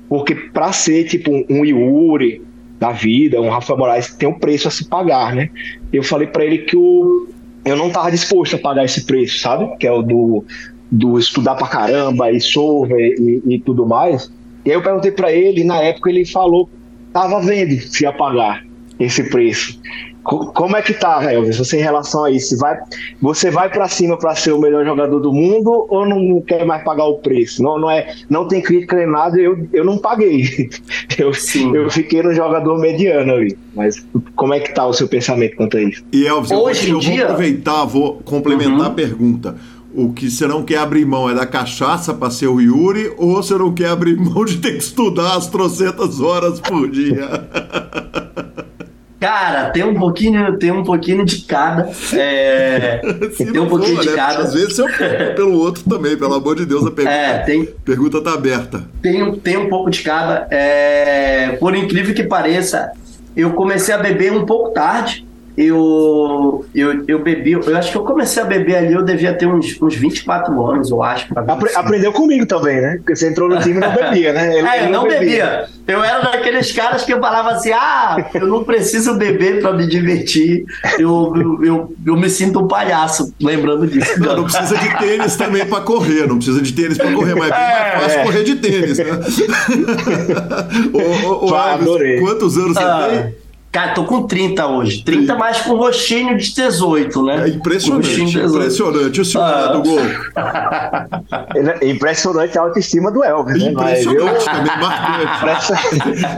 porque para ser tipo um Yuri da vida, um Rafael Moraes, tem um preço a se pagar, né? Eu falei para ele que o, eu não tava disposto a pagar esse preço, sabe? Que é o do, do estudar pra caramba e solver e, e tudo mais. E aí eu perguntei para ele, e na época ele falou tava vendo se ia pagar esse preço. Como é que tá, Elvis, você em relação a isso? Vai, você vai para cima para ser o melhor jogador do mundo ou não quer mais pagar o preço? Não, não, é, não tem crítica nem nada, eu, eu não paguei. *laughs* Eu, eu fiquei no jogador mediano ali. Mas como é que tá o seu pensamento quanto a isso? E Elvis, Hoje eu, vou, eu vou aproveitar, vou complementar uhum. a pergunta. O que você não quer abrir mão é da cachaça para ser o Yuri ou você não quer abrir mão de ter que estudar as trocentas horas por dia? *laughs* Cara, tem um pouquinho, tem um pouquinho de cada. É, *laughs* tem um pouquinho for, de né? cada. Às vezes eu *laughs* pelo outro também, pelo amor de Deus, a pergunta, é, tem, pergunta tá aberta. Tem, tem um pouco de cada. É, por incrível que pareça, eu comecei a beber um pouco tarde eu, eu, eu bebi, eu acho que eu comecei a beber ali, eu devia ter uns, uns 24 anos, eu acho. Apre aprendeu comigo também, né? Porque você entrou no time e não bebia, né? Ele, *laughs* é, eu não, bebia. bebia. Eu era daqueles caras que eu falava assim: ah, eu não preciso beber para me divertir, eu, eu, eu, eu, me sinto um palhaço, lembrando disso. Não, não precisa de tênis também para correr, não precisa de tênis para correr, mas é bem é, mais fácil é. correr de tênis, né? *laughs* ô, ô, ô, Alves, quantos anos ah. você tem? Cara, tô com 30 hoje. 30 mais com rostinho de 18, né? É impressionante. Impressionante. O senhor ah. do gol. É impressionante a autoestima do Elvis. Né? Impressionante né? também, marcante.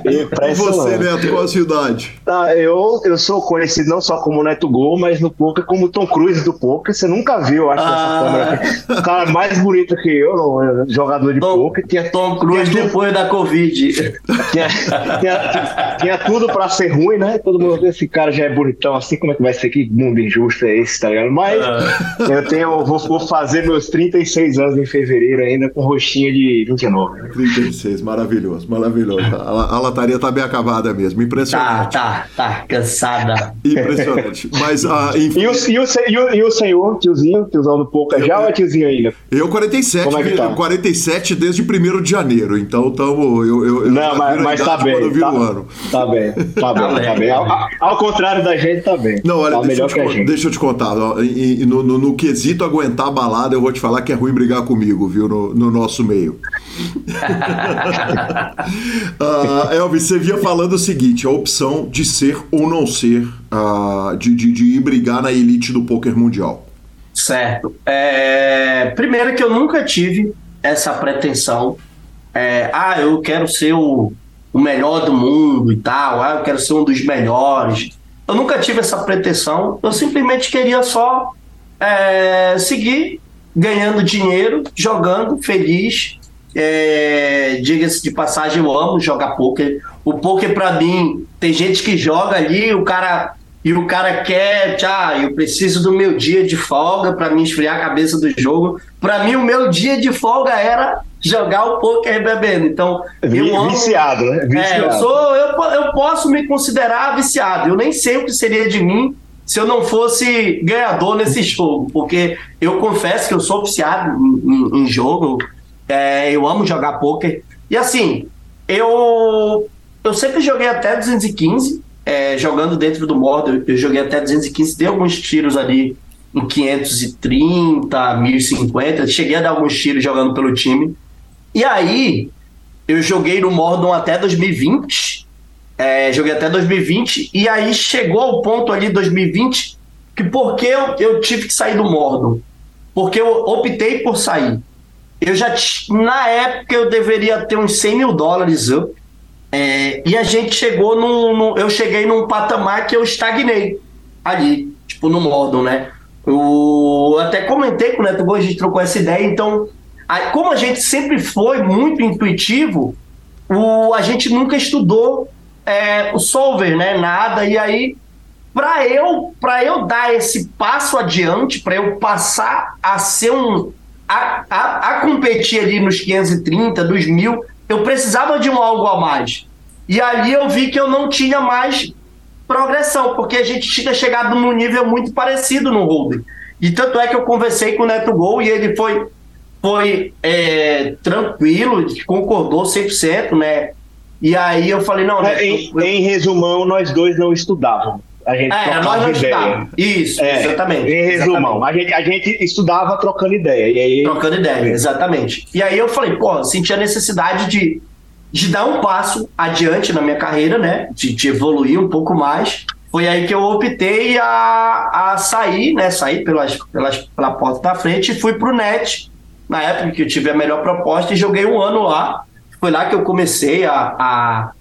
*laughs* impressionante. E você, Neto, qual a sua idade? Ah, eu, eu sou conhecido não só como Neto Gol, mas no poker como Tom Cruise do poker. Você nunca viu, acho, ah. câmera aqui. O cara mais bonito que eu, jogador de Tom, poker. Tinha, Tom Cruise tinha depois da Covid. Tinha, tinha, tinha, tinha tudo pra ser ruim, né? Todo mundo, esse cara já é bonitão assim, como é que vai ser? Que mundo injusto é esse, tá ligado? Mas ah. eu tenho, vou, vou, fazer meus 36 anos em fevereiro ainda com rostinho de 29. 36, maravilhoso, maravilhoso. A, a lataria tá bem acabada mesmo, impressionante. Tá, tá, tá, cansada. Impressionante. Mas, ah, enfim... e, o, e, o, e, o, e o senhor, tiozinho, tiozão do Pouca, já ou é tiozinho ainda? Eu 47, como é que tá? 47 desde 1 de janeiro, então tamo, eu, eu, eu Não, mas, mas tá bem, tá, tá bem, tá bem, tá bem. Ao, ao, contrário da gente, tá bem. Não, olha, tá deixa, eu te, deixa, eu te, contar. E, no, no, no, quesito aguentar a balada, eu vou te falar que é ruim brigar comigo, viu? No, no nosso meio. uh, *laughs* Elvis, você via falando o seguinte: a opção de ser ou não ser, uh, de, de, de ir brigar na elite do poker mundial. Certo. É, primeiro que eu nunca tive essa pretensão. É, ah, eu quero ser o o melhor do mundo e tal, ah, eu quero ser um dos melhores. Eu nunca tive essa pretensão, eu simplesmente queria só é, seguir ganhando dinheiro, jogando, feliz. É, Diga-se de passagem, eu amo jogar poker. O poker, para mim, tem gente que joga ali, o cara e o cara quer, ah, eu preciso do meu dia de folga para me esfriar a cabeça do jogo. Para mim, o meu dia de folga era jogar o poker bebendo. Então, eu amo, viciado, né? Viciado. É, eu sou, eu, eu posso me considerar viciado. Eu nem sei o que seria de mim se eu não fosse ganhador nesse jogo, porque eu confesso que eu sou viciado em, em, em jogo. É, eu amo jogar poker. E assim, eu eu sempre joguei até 215, é, jogando dentro do modo. Eu, eu joguei até 215, dei alguns tiros ali em 530, 1050. Cheguei a dar alguns tiros jogando pelo time. E aí, eu joguei no Mordon até 2020. É, joguei até 2020. E aí chegou ao ponto ali 2020 que porque eu, eu tive que sair do Mordon? Porque eu optei por sair. Eu já, na época, eu deveria ter uns 100 mil dólares up. É, e a gente chegou num, Eu cheguei num patamar que eu estagnei ali, tipo, no Mordon, né? Eu até comentei com o Neto Boa, a gente trocou essa ideia, então como a gente sempre foi muito intuitivo, o, a gente nunca estudou é, o solver, né? Nada. E aí, para eu, eu dar esse passo adiante, para eu passar a ser um, a, a, a competir ali nos 530, dos mil, eu precisava de um algo a mais. E ali eu vi que eu não tinha mais progressão, porque a gente tinha chegado num nível muito parecido no holding. E tanto é que eu conversei com o Neto Gol e ele foi, foi é, tranquilo, concordou 100%, né? E aí eu falei, não... É, em, eu... em resumão, nós dois não estudávamos. A gente é, não estudávamos. Isso, é, exatamente. Em resumão, a gente, a gente estudava trocando ideia. E aí... Trocando ideia, exatamente. E aí eu falei, pô, senti a necessidade de, de dar um passo adiante na minha carreira, né? De, de evoluir um pouco mais. Foi aí que eu optei a, a sair, né? Sair pelas, pelas, pela porta da frente e fui pro NET, na época que eu tive a melhor proposta, e joguei um ano lá. Foi lá que eu comecei a, a,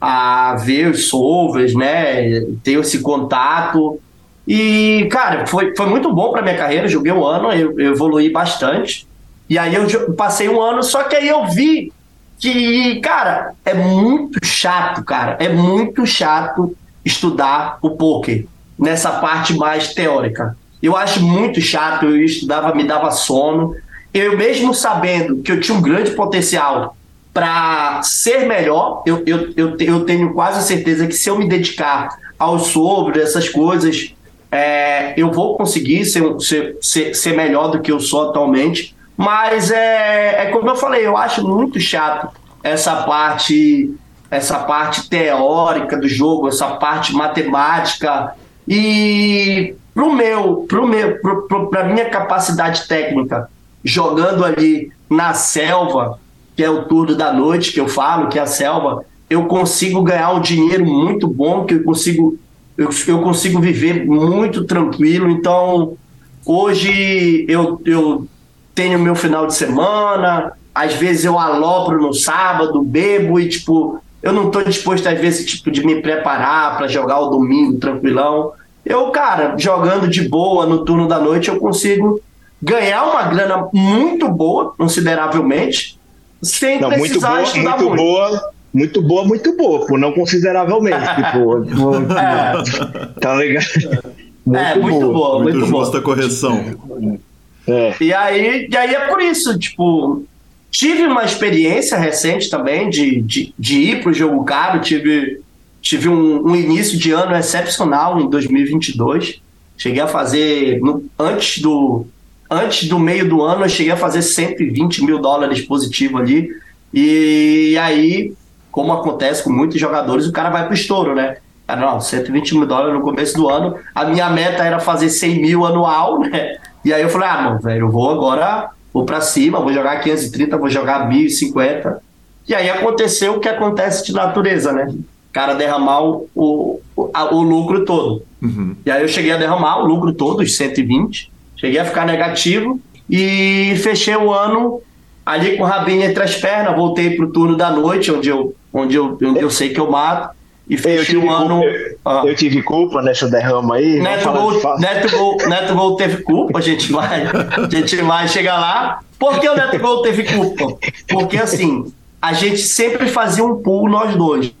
a ver os solvers, né? Ter esse contato. E, cara, foi, foi muito bom para minha carreira. Joguei um ano, eu, eu evoluí bastante. E aí eu passei um ano, só que aí eu vi que, cara, é muito chato, cara. É muito chato estudar o poker nessa parte mais teórica. Eu acho muito chato, eu estudava, me dava sono. Eu mesmo sabendo que eu tinha um grande potencial para ser melhor, eu, eu, eu, eu, tenho quase certeza que se eu me dedicar ao sobre essas coisas, é, eu vou conseguir ser, ser, ser, ser, melhor do que eu sou atualmente. Mas é, é como eu falei, eu acho muito chato essa parte essa parte teórica do jogo, essa parte matemática e pro meu, pro meu, pro, minha capacidade técnica, jogando ali na selva, que é o turno da noite que eu falo, que é a selva, eu consigo ganhar um dinheiro muito bom, que eu consigo eu, eu consigo viver muito tranquilo. Então, hoje eu, eu tenho meu final de semana, às vezes eu alopro no sábado, bebo e tipo, eu não estou disposto, às vezes, tipo, de me preparar para jogar o domingo tranquilão. Eu, cara, jogando de boa no turno da noite, eu consigo ganhar uma grana muito boa, consideravelmente, sem não, precisar muito boa, estudar muito. muito. Boa, muito boa, muito boa, por não consideravelmente. *laughs* tipo, é. Tá ligado? Muito é, muito boa. boa muito, muito justa boa. correção. É. E, aí, e aí é por isso, tipo, Tive uma experiência recente também de, de, de ir para o jogo caro, tive, tive um, um, início de ano excepcional em 2022. Cheguei a fazer, no, antes, do, antes do meio do ano, eu cheguei a fazer 120 mil dólares positivo ali. E, aí, como acontece com muitos jogadores, o cara vai para o estouro, né? Cara, não, 120 mil dólares no começo do ano. A minha meta era fazer 100 mil anual, *laughs* né? E aí eu falei, ah, não, velho, eu vou agora vou para cima, vou jogar 530, vou jogar 1050. E aí aconteceu o que acontece de natureza, né? O cara derramar o, o, o, o lucro todo. Uhum. E aí eu cheguei a derramar o lucro todo, os 120, cheguei a ficar negativo e fechei o ano ali com o rabinho entre as pernas, voltei pro turno da noite, onde eu, onde eu, onde eu sei que eu mato. E fechei um ano. Culpa, eu, ah. eu, tive culpa nessa derrama aí. Neto Gol, Neto, Gol, *laughs* Neto Gol teve culpa, a gente vai, a gente vai chegar lá. Por que o Neto Gol teve culpa? Porque assim, a gente sempre fazia um pool nós dois.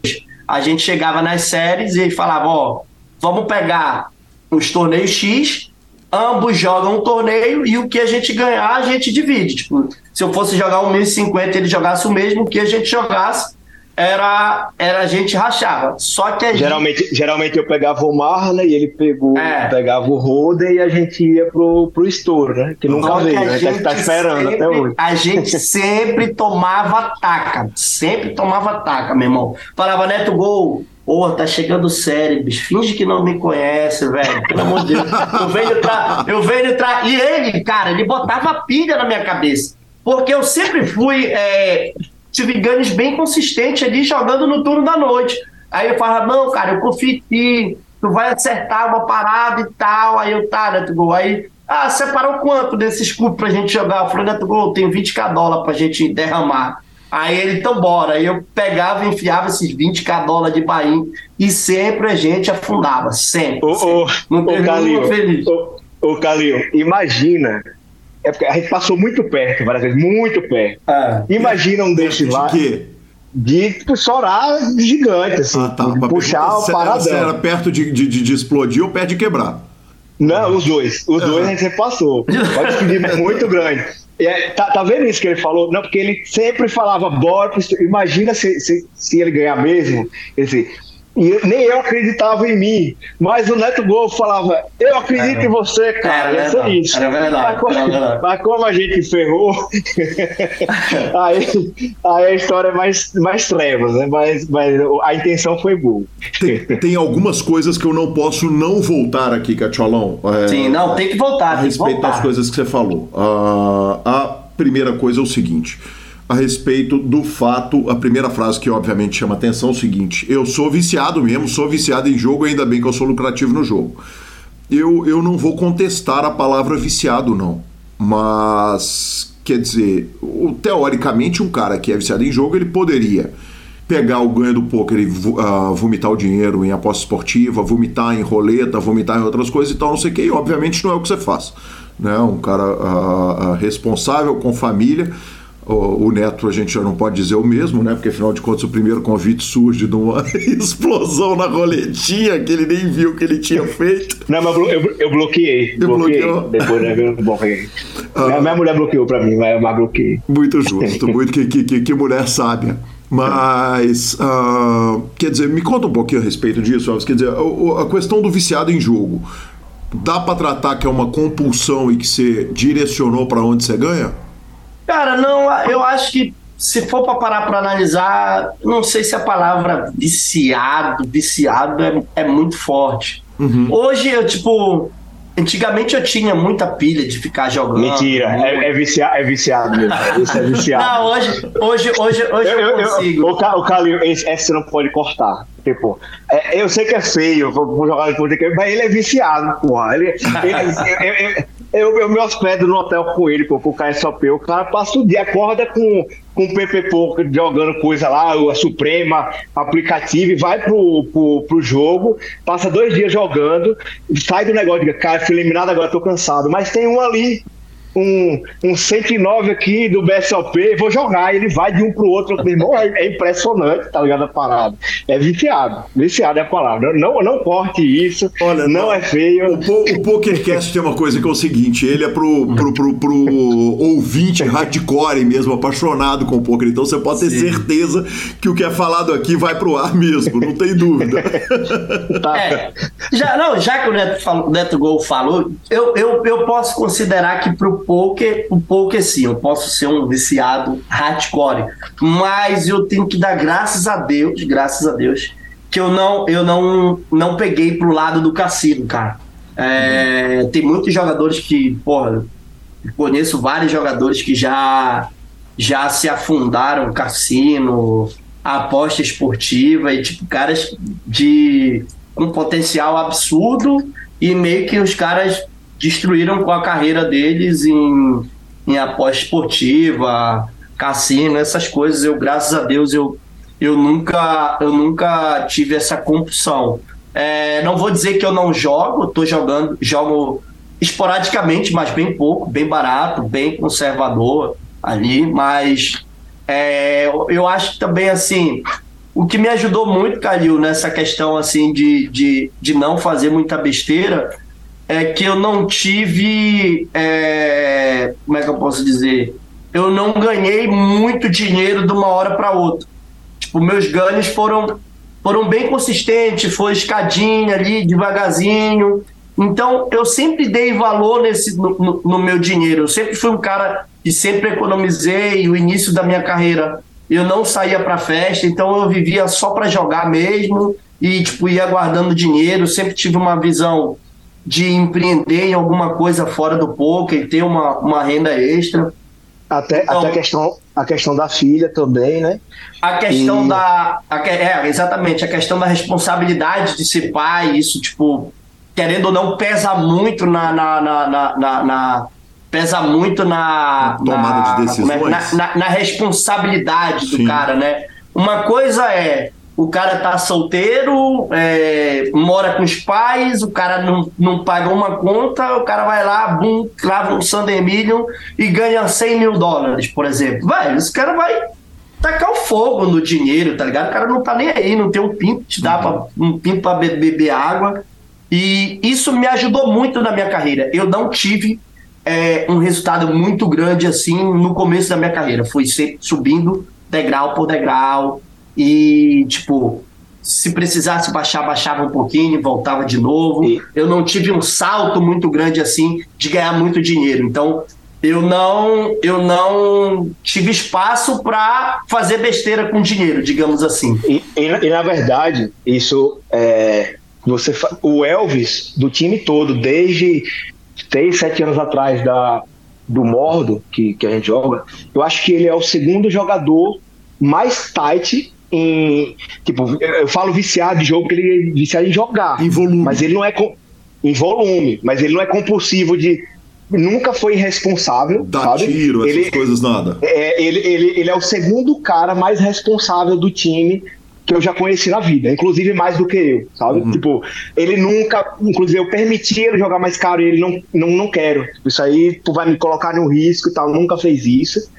A gente chegava nas séries e falava, ó, vamos pegar os torneios X, ambos jogam um torneio e o que a gente ganhar, a gente divide. Tipo, se eu fosse jogar um 1050 ele jogasse o mesmo, o que a gente jogasse, era, era a gente rachava. Só que geralmente, gente... geralmente eu pegava o Marley e ele pegou, é. pegava o Roden e a gente ia pro, pro estouro, né? Que nunca veio, né? Que a gente tá esperando sempre, até hoje. A gente sempre tomava taca, sempre tomava taca, meu irmão. Falava, Neto Gol, Pô, tá chegando sério, bicho. Finge que não me conhece, velho. Pelo amor de Deus. Eu venho tra... Eu venho tra... E ele, cara, ele botava pilha na minha cabeça. Porque eu sempre fui é, tive ganhos bem consistentes ali jogando no turno da noite. Aí eu falava, não, cara, eu confio em ti, tu vai acertar uma parada e tal. Aí eu, tá, Neto Gol. Aí, ah, separou quanto desses cubos pra gente jogar? Eu falei, Neto Gol, tem 20k dólar pra gente derramar. Aí ele, então bora. Aí eu pegava e enfiava esses 20k dólar de Bahia e sempre a gente afundava, sempre. Ô, ô, Não teve ô, Calil, feliz. Ô, ô, Calil, imagina é porque a gente passou muito perto várias vezes, muito perto. É. Imagina um desses lá. De quê? De chorar gigante, assim. Ah, tá. puxar o paradão. Você era perto de, de, de, explodir ou perto de quebrar? Não, os dois. Os dois a gente passou. Pode pedir *laughs* muito grande. É, tá, tá, vendo isso que ele falou? Não, porque ele sempre falava, bora, imagina se, se, se ele ganhar mesmo. Ele disse, e nem eu acreditava em mim. Mas o Neto Gol falava: Eu acredito era, em você, cara. Era, era isso. Era verdade, mas, como, era verdade. mas como a gente ferrou, *laughs* aí, aí a história é mais, mais trevas, né? Mas, mas a intenção foi boa. Tem, tem algumas coisas que eu não posso não voltar aqui, Catiolão. É, Sim, não, tem que voltar. A respeito das coisas que você falou. Uh, a primeira coisa é o seguinte a respeito do fato, a primeira frase que obviamente chama atenção é o seguinte: eu sou viciado mesmo, sou viciado em jogo, ainda bem que eu sou lucrativo no jogo. Eu, eu não vou contestar a palavra viciado, não. Mas, quer dizer, teoricamente, um cara que é viciado em jogo, ele poderia pegar o ganho do poker e uh, vomitar o dinheiro em aposta esportiva, vomitar em roleta, vomitar em outras coisas e tal, não sei o que, e obviamente não é o que você faz. Né? Um cara uh, uh, responsável com família o, Neto a gente já não pode dizer o mesmo, né? Porque afinal de contas o primeiro convite surge de uma *laughs* explosão na roletinha que ele nem viu que ele tinha feito. Não, mas eu, eu bloqueei. Você bloqueei. Bloqueou? Depois né, eu bloqueei. Ah, minha, minha mulher bloqueou pra mim, mas eu bloqueei. Muito justo, muito que, que, que mulher sábia. Mas, uh, quer dizer, me conta um pouquinho a respeito disso, Alves. Quer dizer, a, a questão do viciado em jogo, dá para tratar que é uma compulsão e que você direcionou para onde você ganha? Cara, não, eu acho que se for para parar para analisar, não sei se a palavra viciado, viciado é, é muito forte. Uhum. Hoje eu, tipo, Antigamente eu tinha muita pilha de ficar jogando. Mentira, é, é, viciado, é viciado mesmo. Isso é viciado. Não, hoje, hoje, hoje, hoje eu, eu consigo. Eu, o, Calil, você não pode cortar. Tipo, é, eu sei que é feio, vou, vou jogar depois, mas ele é viciado, porra. Ele, ele, eu, eu me hospedo no hotel com ele, pô, com o KSOP. O cara passa o dia, acorda com, com o PP Poker jogando coisa lá, a Suprema, aplicativo, e vai pro, pro, pro jogo, passa dois dias jogando, sai do negócio, diga, cara, fui eliminado agora, tô cansado. Mas tem um ali um, um 109 aqui do BSOP, vou jogar. Ele vai de um pro outro. Meu irmão, é, é, impressionante, tá ligado? A parada. É viciado. Viciado é a palavra. Não, não corte isso. Olha, não, não é feio. O, o PokerCast tem uma coisa que é o seguinte: ele é pro, pro, pro, pro ouvinte hardcore mesmo, apaixonado com o poker. Então você pode ter Sim. certeza que o que é falado aqui vai pro ar mesmo, não tem dúvida. tá. é, já, não, já que o Neto, falou, Neto Gol falou, eu, eu, eu posso considerar que pro poker, o poker sim, eu posso ser um viciado hardcore, mas eu tenho que dar graças a Deus, graças a Deus, que eu não, eu não, não peguei pro lado do cassino, cara. É, uhum. Tem muitos jogadores que, porra, conheço vários jogadores que já já se afundaram no cassino, aposta esportiva e tipo caras de um potencial absurdo e meio que os caras destruíram com a carreira deles em, em aposta esportiva, cassino, essas coisas. Eu, graças a Deus, eu, eu, nunca, eu nunca tive essa compulsão. É, não vou dizer que eu não jogo, estou jogando, jogo esporadicamente, mas bem pouco, bem barato, bem conservador ali, mas é, eu acho também assim, o que me ajudou muito, Calil, nessa questão assim de, de, de não fazer muita besteira é que eu não tive. É, como é que eu posso dizer? Eu não ganhei muito dinheiro de uma hora para outra. Tipo, meus ganhos foram, foram bem consistentes, foi escadinha ali, devagarzinho. Então, eu sempre dei valor nesse, no, no, no meu dinheiro. Eu sempre fui um cara que sempre economizei. O início da minha carreira, eu não saía para festa, então eu vivia só para jogar mesmo e tipo ia guardando dinheiro. Sempre tive uma visão de empreender em alguma coisa fora do poker e ter uma, uma renda extra. Até, então, até a, questão, a questão da filha também, né? A questão e... da. A, é, exatamente, a questão da responsabilidade de ser pai, isso, tipo, querendo ou não, pesa muito na. na, na, na, na pesa muito na. Tomada de decisões. Na, na, na responsabilidade Sim. do cara, né? Uma coisa é o cara tá solteiro, é, mora com os pais, o cara não, não paga uma conta, o cara vai lá, bum, clava um Sunday Million e ganha 100 mil dólares, por exemplo. Vai, esse cara vai tacar o fogo no dinheiro, tá ligado? O cara não tá nem aí, não tem um pinto, te dá pra, um pinto pra beber água. E isso me ajudou muito na minha carreira. Eu não tive é, um resultado muito grande assim no começo da minha carreira. Fui sempre subindo degrau por degrau e, tipo, se precisasse baixar, baixava um pouquinho e voltava de novo. E... Eu não tive um salto muito grande assim de ganhar muito dinheiro. Então, eu não eu não tive espaço para fazer besteira com dinheiro, digamos assim. E, e, e na verdade, isso é, você o Elvis do time todo desde três, sete anos atrás da do Mordo que, que a gente joga, eu acho que ele é o segundo jogador mais tight em tipo eu falo viciado de jogo porque ele é viciado em jogar, em volume, mas ele não é em volume, mas ele não é compulsivo de nunca foi irresponsável. Dá sabe? tiro, essas ele, coisas nada. É, ele, ele, ele é o segundo cara mais responsável do time que eu já conheci na vida, inclusive mais do que eu, sabe? Uhum. Tipo, ele nunca, inclusive eu permiti ele jogar mais caro e ele não, não, não quero. Isso aí tu vai me colocar no risco e tal, nunca fez isso.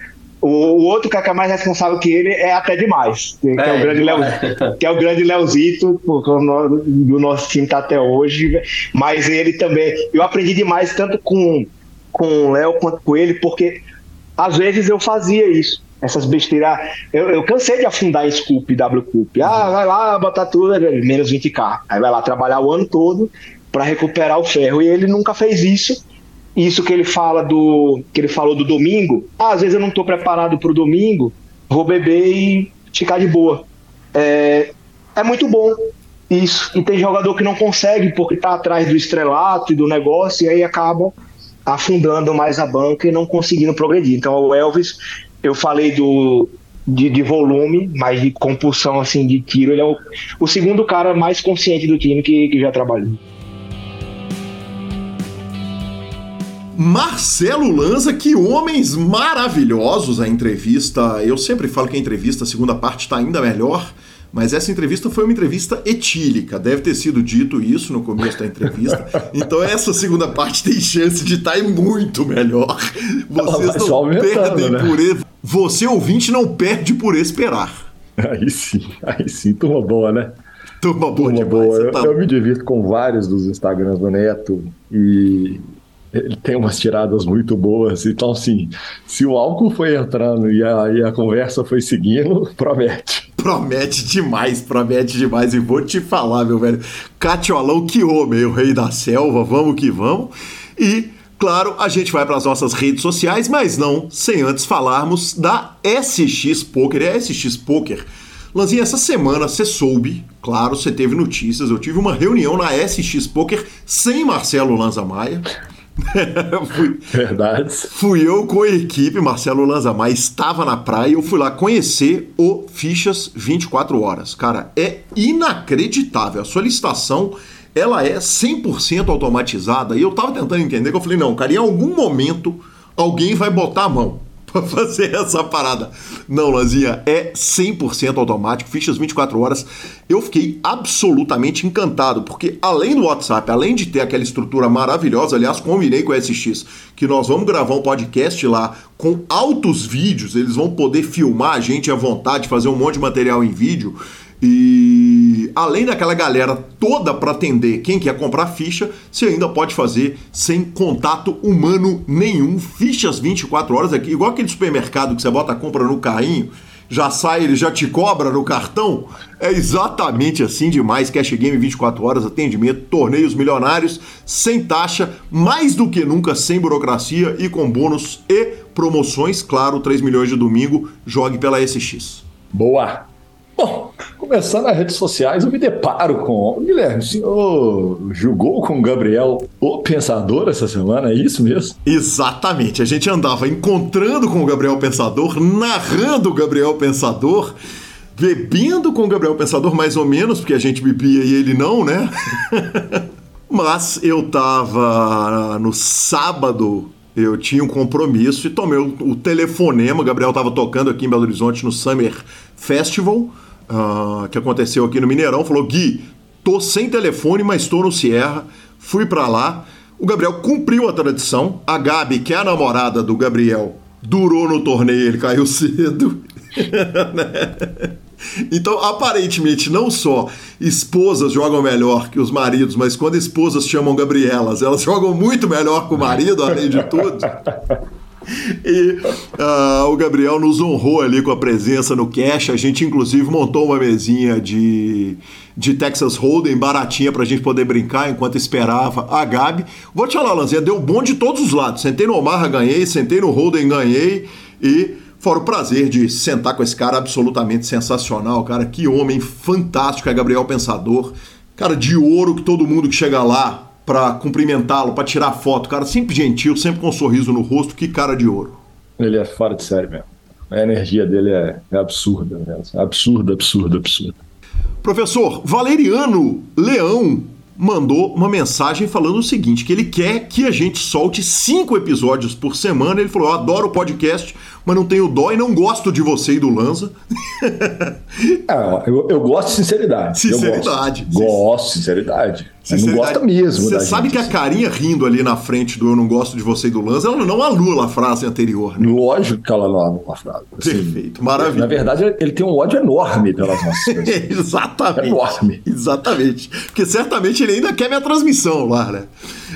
O, o outro cara que é mais responsável que ele é até demais, que é, é o grande Leo, *laughs* que é o grande Leozito, do nosso time tá até hoje, mas ele também, eu aprendi demais tanto com com o Léo quanto com ele, porque às vezes eu fazia isso, essas besteiras. Eu, eu cansei de afundar em Scoop, W Cup. Ah, vai lá botar tudo, menos 20k. Aí vai lá trabalhar o ano todo para recuperar o ferro. E ele nunca fez isso. Isso que ele fala do. que ele falou do domingo. Ah, às vezes eu não estou preparado para o domingo, vou beber e ficar de boa. É, é muito bom isso. E tem jogador que não consegue porque está atrás do estrelato e do negócio, e aí acaba afundando mais a banca e não conseguindo progredir. Então, o Elvis, eu falei do de, de volume, mas de compulsão assim de tiro, ele é o, o segundo cara mais consciente do time que, que já trabalhou. Marcelo Lanza, que homens maravilhosos a entrevista. Eu sempre falo que a entrevista, a segunda parte, está ainda melhor. Mas essa entrevista foi uma entrevista etílica, deve ter sido dito isso no começo da entrevista. Então essa segunda parte tem chance de estar tá muito melhor. Vocês não perdem né? por você ouvinte não perde por esperar. Aí sim, aí sim, turma boa, né? Turma boa turma demais. Boa. Eu, tá... eu me divirto com vários dos Instagrams do Neto e ele tem umas tiradas muito boas. Então, assim, se o álcool foi entrando e a, e a conversa foi seguindo, *laughs* promete. Promete demais, promete demais. E vou te falar, meu velho. Catiolão, que homem, o rei da selva, vamos que vamos. E, claro, a gente vai para as nossas redes sociais, mas não sem antes falarmos da SX Poker. É SX Poker. Lanzinha, essa semana você soube, claro, você teve notícias. Eu tive uma reunião na SX Poker sem Marcelo Lanza Maia. *laughs* fui, Verdade. Fui eu com a equipe, Marcelo Lanzamar estava na praia e eu fui lá conhecer o Fichas 24 Horas. Cara, é inacreditável. A solicitação ela é 100% automatizada e eu tava tentando entender que eu falei, não, cara, em algum momento alguém vai botar a mão para fazer essa parada. Não, Lanzinha, é 100% automático, fichas 24 horas. Eu fiquei absolutamente encantado, porque além do WhatsApp, além de ter aquela estrutura maravilhosa, aliás, combinei com o SX que nós vamos gravar um podcast lá com altos vídeos, eles vão poder filmar a gente à vontade, fazer um monte de material em vídeo. E além daquela galera toda para atender quem quer comprar ficha, você ainda pode fazer sem contato humano nenhum. Fichas 24 horas aqui, igual aquele supermercado que você bota a compra no carrinho, já sai, ele já te cobra no cartão. É exatamente assim demais. Cash Game 24 horas, atendimento, torneios milionários, sem taxa, mais do que nunca sem burocracia e com bônus e promoções. Claro, 3 milhões de domingo, jogue pela SX. Boa! Bom, começando as redes sociais, eu me deparo com. Guilherme, o senhor julgou com o Gabriel o Pensador essa semana, é isso mesmo? Exatamente. A gente andava encontrando com o Gabriel Pensador, narrando o Gabriel Pensador, bebendo com o Gabriel Pensador, mais ou menos, porque a gente bebia e ele não, né? *laughs* Mas eu tava no sábado eu tinha um compromisso e tomei o telefonema. O Gabriel estava tocando aqui em Belo Horizonte no Summer Festival uh, que aconteceu aqui no Mineirão, falou: Gui, tô sem telefone, mas tô no Sierra. Fui para lá. O Gabriel cumpriu a tradição. A Gabi, que é a namorada do Gabriel, durou no torneio, ele caiu *laughs* cedo. *laughs* Então, aparentemente, não só esposas jogam melhor que os maridos, mas quando esposas chamam Gabrielas, elas *laughs* jogam muito melhor que o marido, além de tudo. *laughs* E uh, o Gabriel nos honrou ali com a presença no cash. A gente, inclusive, montou uma mesinha de, de Texas Hold'em baratinha pra gente poder brincar enquanto esperava a Gabi. Vou te falar, Lanzinha, deu bom de todos os lados. Sentei no Omaha, ganhei. Sentei no Hold'em, ganhei. E Fora o prazer de sentar com esse cara absolutamente sensacional, cara. Que homem fantástico é Gabriel Pensador. Cara de ouro que todo mundo que chega lá para cumprimentá-lo, para tirar foto, cara, sempre gentil, sempre com um sorriso no rosto, que cara de ouro. Ele é fora de série mesmo. A energia dele é, é absurda, né? absurda, absurda, absurda. Professor Valeriano Leão mandou uma mensagem falando o seguinte: que ele quer que a gente solte cinco episódios por semana. Ele falou: Eu adoro o podcast, mas não tenho dó e não gosto de você e do Lanza. *laughs* ah, eu, eu, gosto de sinceridade. Sinceridade. Gosto, gosto sinceridade. Você não gosta mesmo. Você sabe gente, que a carinha rindo ali na frente do Eu Não Gosto de Você e do Lanza, ela não anula a frase anterior. Né? Lógico que ela não anula a frase. Assim, Perfeito, maravilha. Na verdade, ele tem um ódio enorme pelas *laughs* nossas coisas. Exatamente. É enorme. Exatamente. Porque certamente ele ainda quer minha transmissão lá, né?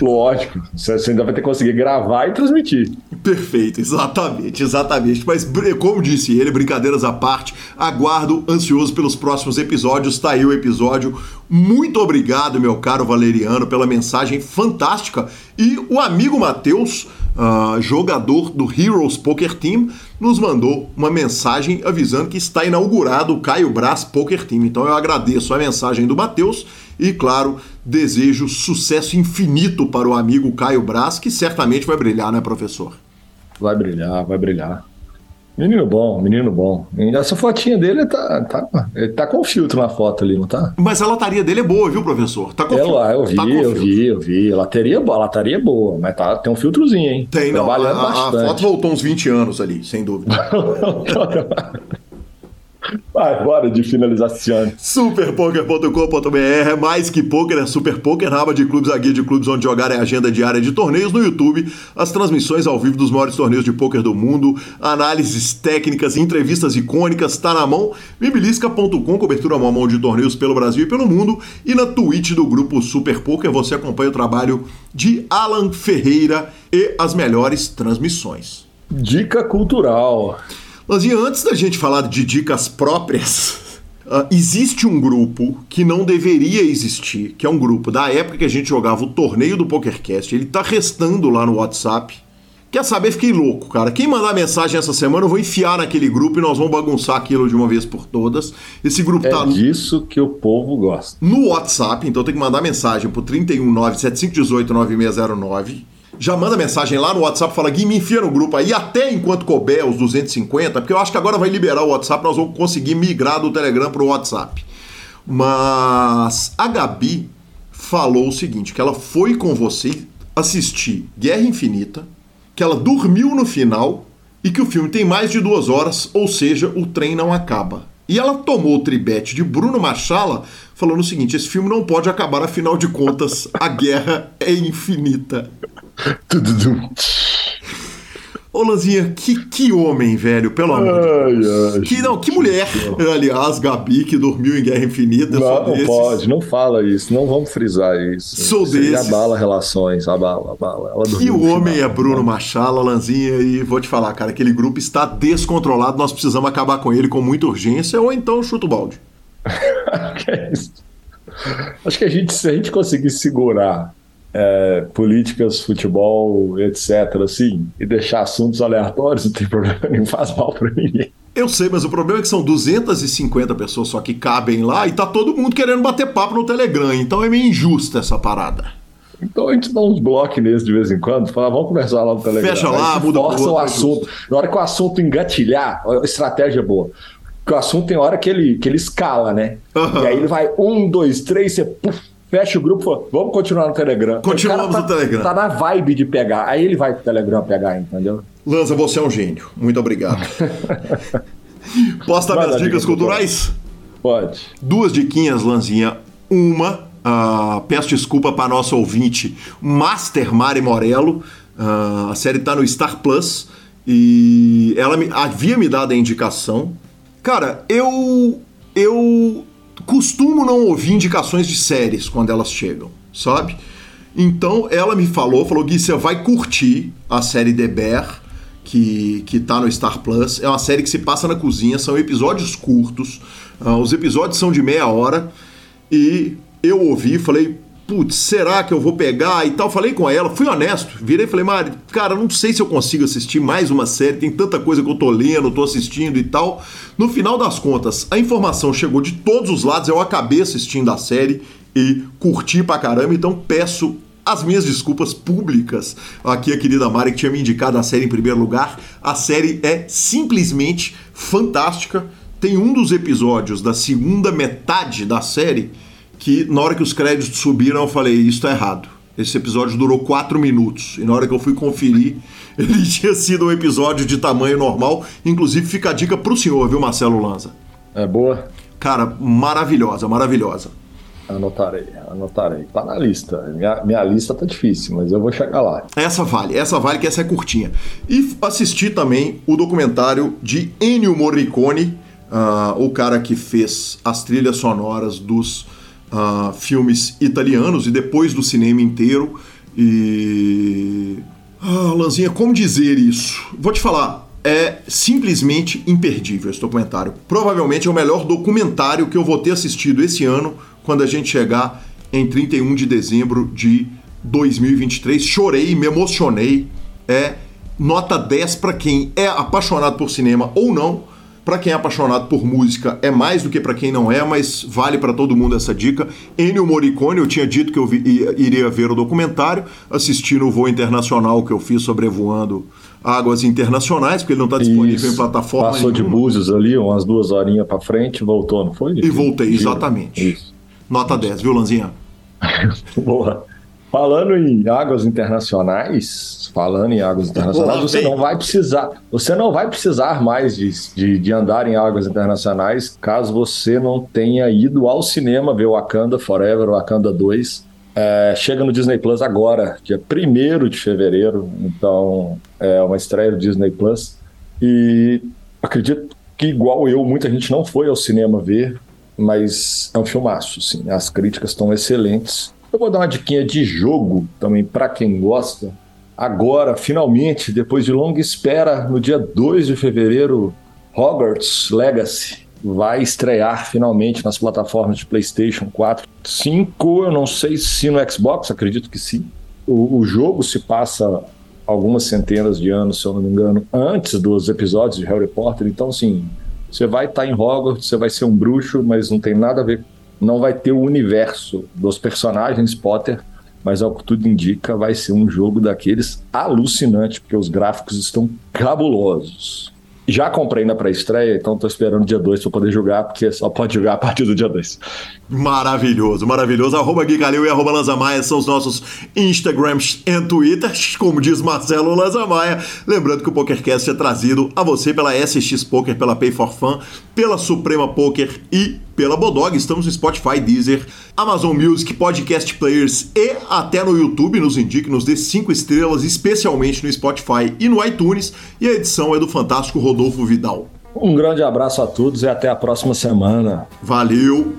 Lógico. Você ainda vai ter que conseguir gravar e transmitir. Perfeito, exatamente, exatamente. Mas, como disse ele, brincadeiras à parte, aguardo ansioso pelos próximos episódios. Tá aí o episódio. Muito obrigado, meu caro Valeriano, pela mensagem fantástica. E o amigo Matheus, uh, jogador do Heroes Poker Team, nos mandou uma mensagem avisando que está inaugurado o Caio Brás Poker Team. Então eu agradeço a mensagem do Matheus e, claro, desejo sucesso infinito para o amigo Caio Brás, que certamente vai brilhar, né, professor? Vai brilhar, vai brilhar. Menino bom, menino bom. Essa fotinha dele tá, tá, ele tá com filtro na foto ali, não tá? Mas a lataria dele é boa, viu, professor? Tá com é lá, eu vi, tá eu vi, eu vi. A lataria, a lataria é boa, mas tá, tem um filtrozinho, hein? Tem, não. A, a, a foto voltou uns 20 anos ali, sem dúvida. *laughs* Vai, bora de finalização. Superpoker.com.br é mais que poker, é super poker, aba de clubes, a guia de clubes onde jogar é agenda diária de torneios no YouTube, as transmissões ao vivo dos maiores torneios de poker do mundo, análises técnicas, entrevistas icônicas, tá na mão, mibilisca.com, cobertura mão a mão de torneios pelo Brasil e pelo mundo, e na Twitch do grupo Super Poker você acompanha o trabalho de Alan Ferreira e as melhores transmissões. Dica cultural. Lanzinha, antes da gente falar de dicas próprias, uh, *laughs* existe um grupo que não deveria existir, que é um grupo da época que a gente jogava o torneio do PokerCast. Ele tá restando lá no WhatsApp. Quer saber? Fiquei louco, cara. Quem mandar mensagem essa semana, eu vou enfiar naquele grupo e nós vamos bagunçar aquilo de uma vez por todas. Esse grupo é tá. É disso que o povo gosta. No WhatsApp, então tem que mandar mensagem pro 31975189609 já manda mensagem lá no WhatsApp, fala, Gui, me enfia no grupo aí, até enquanto couber os 250, porque eu acho que agora vai liberar o WhatsApp, nós vamos conseguir migrar do Telegram para o WhatsApp. Mas a Gabi falou o seguinte, que ela foi com você assistir Guerra Infinita, que ela dormiu no final e que o filme tem mais de duas horas, ou seja, o trem não acaba. E ela tomou o tribete de Bruno Machala falando o seguinte: esse filme não pode acabar, afinal de contas, a guerra é infinita. Ô, Lanzinha, que, que homem, velho, pelo amor de Deus. Ai, que, não, que mulher, aliás, Gabi, que dormiu em Guerra Infinita. Não, não pode, não fala isso, não vamos frisar isso. Sou isso desses. abala relações, abala, abala. Ela e o homem final, é Bruno né? Machala, Lanzinha, e vou te falar, cara, aquele grupo está descontrolado, nós precisamos acabar com ele com muita urgência, ou então chuta o balde. *laughs* que é isso? Acho que a gente, se a gente conseguir segurar é, políticas, futebol, etc., assim, e deixar assuntos aleatórios, não tem problema *laughs* nenhum, faz mal para ninguém. Eu sei, mas o problema é que são 250 pessoas só que cabem lá e tá todo mundo querendo bater papo no Telegram, então é meio injusta essa parada. Então a gente dá uns blocos nesse de vez em quando, fala, vamos conversar lá no Telegram. Fecha lá, muda força o assunto. Na hora que o assunto engatilhar, a estratégia é boa. Porque o assunto tem hora que ele, que ele escala, né? Uhum. E aí ele vai um, dois, três, você puf, fecha o grupo, fala, vamos continuar no Telegram. Continuamos tá, no Telegram. Tá na vibe de pegar. Aí ele vai pro Telegram pegar, entendeu? Lanza, você é um gênio. Muito obrigado. *laughs* Posso dar minhas dicas culturais? Pode. Duas diquinhas, Lanzinha. Uma, uh, peço desculpa para nosso ouvinte, Master Mari Morello. Uh, a série tá no Star Plus. E ela me, havia me dado a indicação. Cara, eu eu costumo não ouvir indicações de séries quando elas chegam, sabe? Então ela me falou, falou Gui, você vai curtir a série The Bear, que, que tá no Star Plus. É uma série que se passa na cozinha, são episódios curtos, uh, os episódios são de meia hora, e eu ouvi, falei, putz, será que eu vou pegar e tal? Falei com ela, fui honesto, virei e falei, Mari, cara, não sei se eu consigo assistir mais uma série, tem tanta coisa que eu tô lendo, tô assistindo e tal. No final das contas, a informação chegou de todos os lados, eu acabei assistindo a série e curti pra caramba, então peço as minhas desculpas públicas aqui a querida Mari que tinha me indicado a série em primeiro lugar. A série é simplesmente fantástica. Tem um dos episódios da segunda metade da série que na hora que os créditos subiram eu falei, isso tá errado. Esse episódio durou quatro minutos e na hora que eu fui conferir *laughs* ele tinha sido um episódio de tamanho normal. Inclusive fica a dica pro senhor, viu Marcelo Lanza? É boa? Cara, maravilhosa, maravilhosa. Anotarei, anotarei. Tá na lista. Minha, minha lista tá difícil, mas eu vou chegar lá. Essa vale, essa vale que essa é curtinha. E assisti também o documentário de Ennio Morricone, uh, o cara que fez as trilhas sonoras dos uh, filmes italianos e depois do cinema inteiro. E. Ah, Lanzinha, como dizer isso? Vou te falar, é simplesmente imperdível esse documentário. Provavelmente é o melhor documentário que eu vou ter assistido esse ano quando a gente chegar em 31 de dezembro de 2023. Chorei, me emocionei. É nota 10 para quem é apaixonado por cinema ou não. Para quem é apaixonado por música é mais do que para quem não é, mas vale para todo mundo essa dica. Ennio Morricone, eu tinha dito que eu vi, iria ver o documentário, assistindo o voo internacional que eu fiz sobrevoando águas internacionais, porque ele não está disponível Isso. em plataforma Passou nenhuma. de Búzios ali, umas duas horinhas para frente, voltou, não foi? E voltei, exatamente. Isso. Nota 10, viu, Lanzinha? *laughs* Boa. Falando em águas internacionais, falando em águas internacionais, você não vai precisar, você não vai precisar mais de, de, de, andar em águas internacionais caso você não tenha ido ao cinema ver Wakanda Forever, Wakanda 2. É, chega no Disney Plus agora, dia 1 de fevereiro, então é uma estreia do Disney Plus. E acredito que, igual eu, muita gente não foi ao cinema ver, mas é um filmaço, sim. As críticas estão excelentes. Eu vou dar uma diquinha de jogo também para quem gosta. Agora, finalmente, depois de longa espera, no dia 2 de fevereiro, Hogwarts Legacy vai estrear finalmente nas plataformas de PlayStation 4, 5, eu não sei se no Xbox, acredito que sim. O, o jogo se passa algumas centenas de anos, se eu não me engano, antes dos episódios de Harry Potter, então assim, você vai estar tá em Hogwarts, você vai ser um bruxo, mas não tem nada a ver. Não vai ter o universo dos personagens Potter, mas ao que tudo indica, vai ser um jogo daqueles alucinante, porque os gráficos estão cabulosos. Já comprei na pré-estreia, então estou esperando o dia 2 para poder jogar, porque só pode jogar a partir do dia 2. Maravilhoso, maravilhoso. Arroba Gui e arroba Lanzamaia são os nossos Instagrams e Twitters, como diz Marcelo Lanzamaia. Lembrando que o PokerCast é trazido a você pela SX Poker, pela Pay for Fun, pela Suprema Poker e pela Bodog. Estamos no Spotify, Deezer, Amazon Music, Podcast Players e até no YouTube. Nos indique, nos dê cinco estrelas, especialmente no Spotify e no iTunes. E a edição é do fantástico Rodolfo Vidal. Um grande abraço a todos e até a próxima semana. Valeu!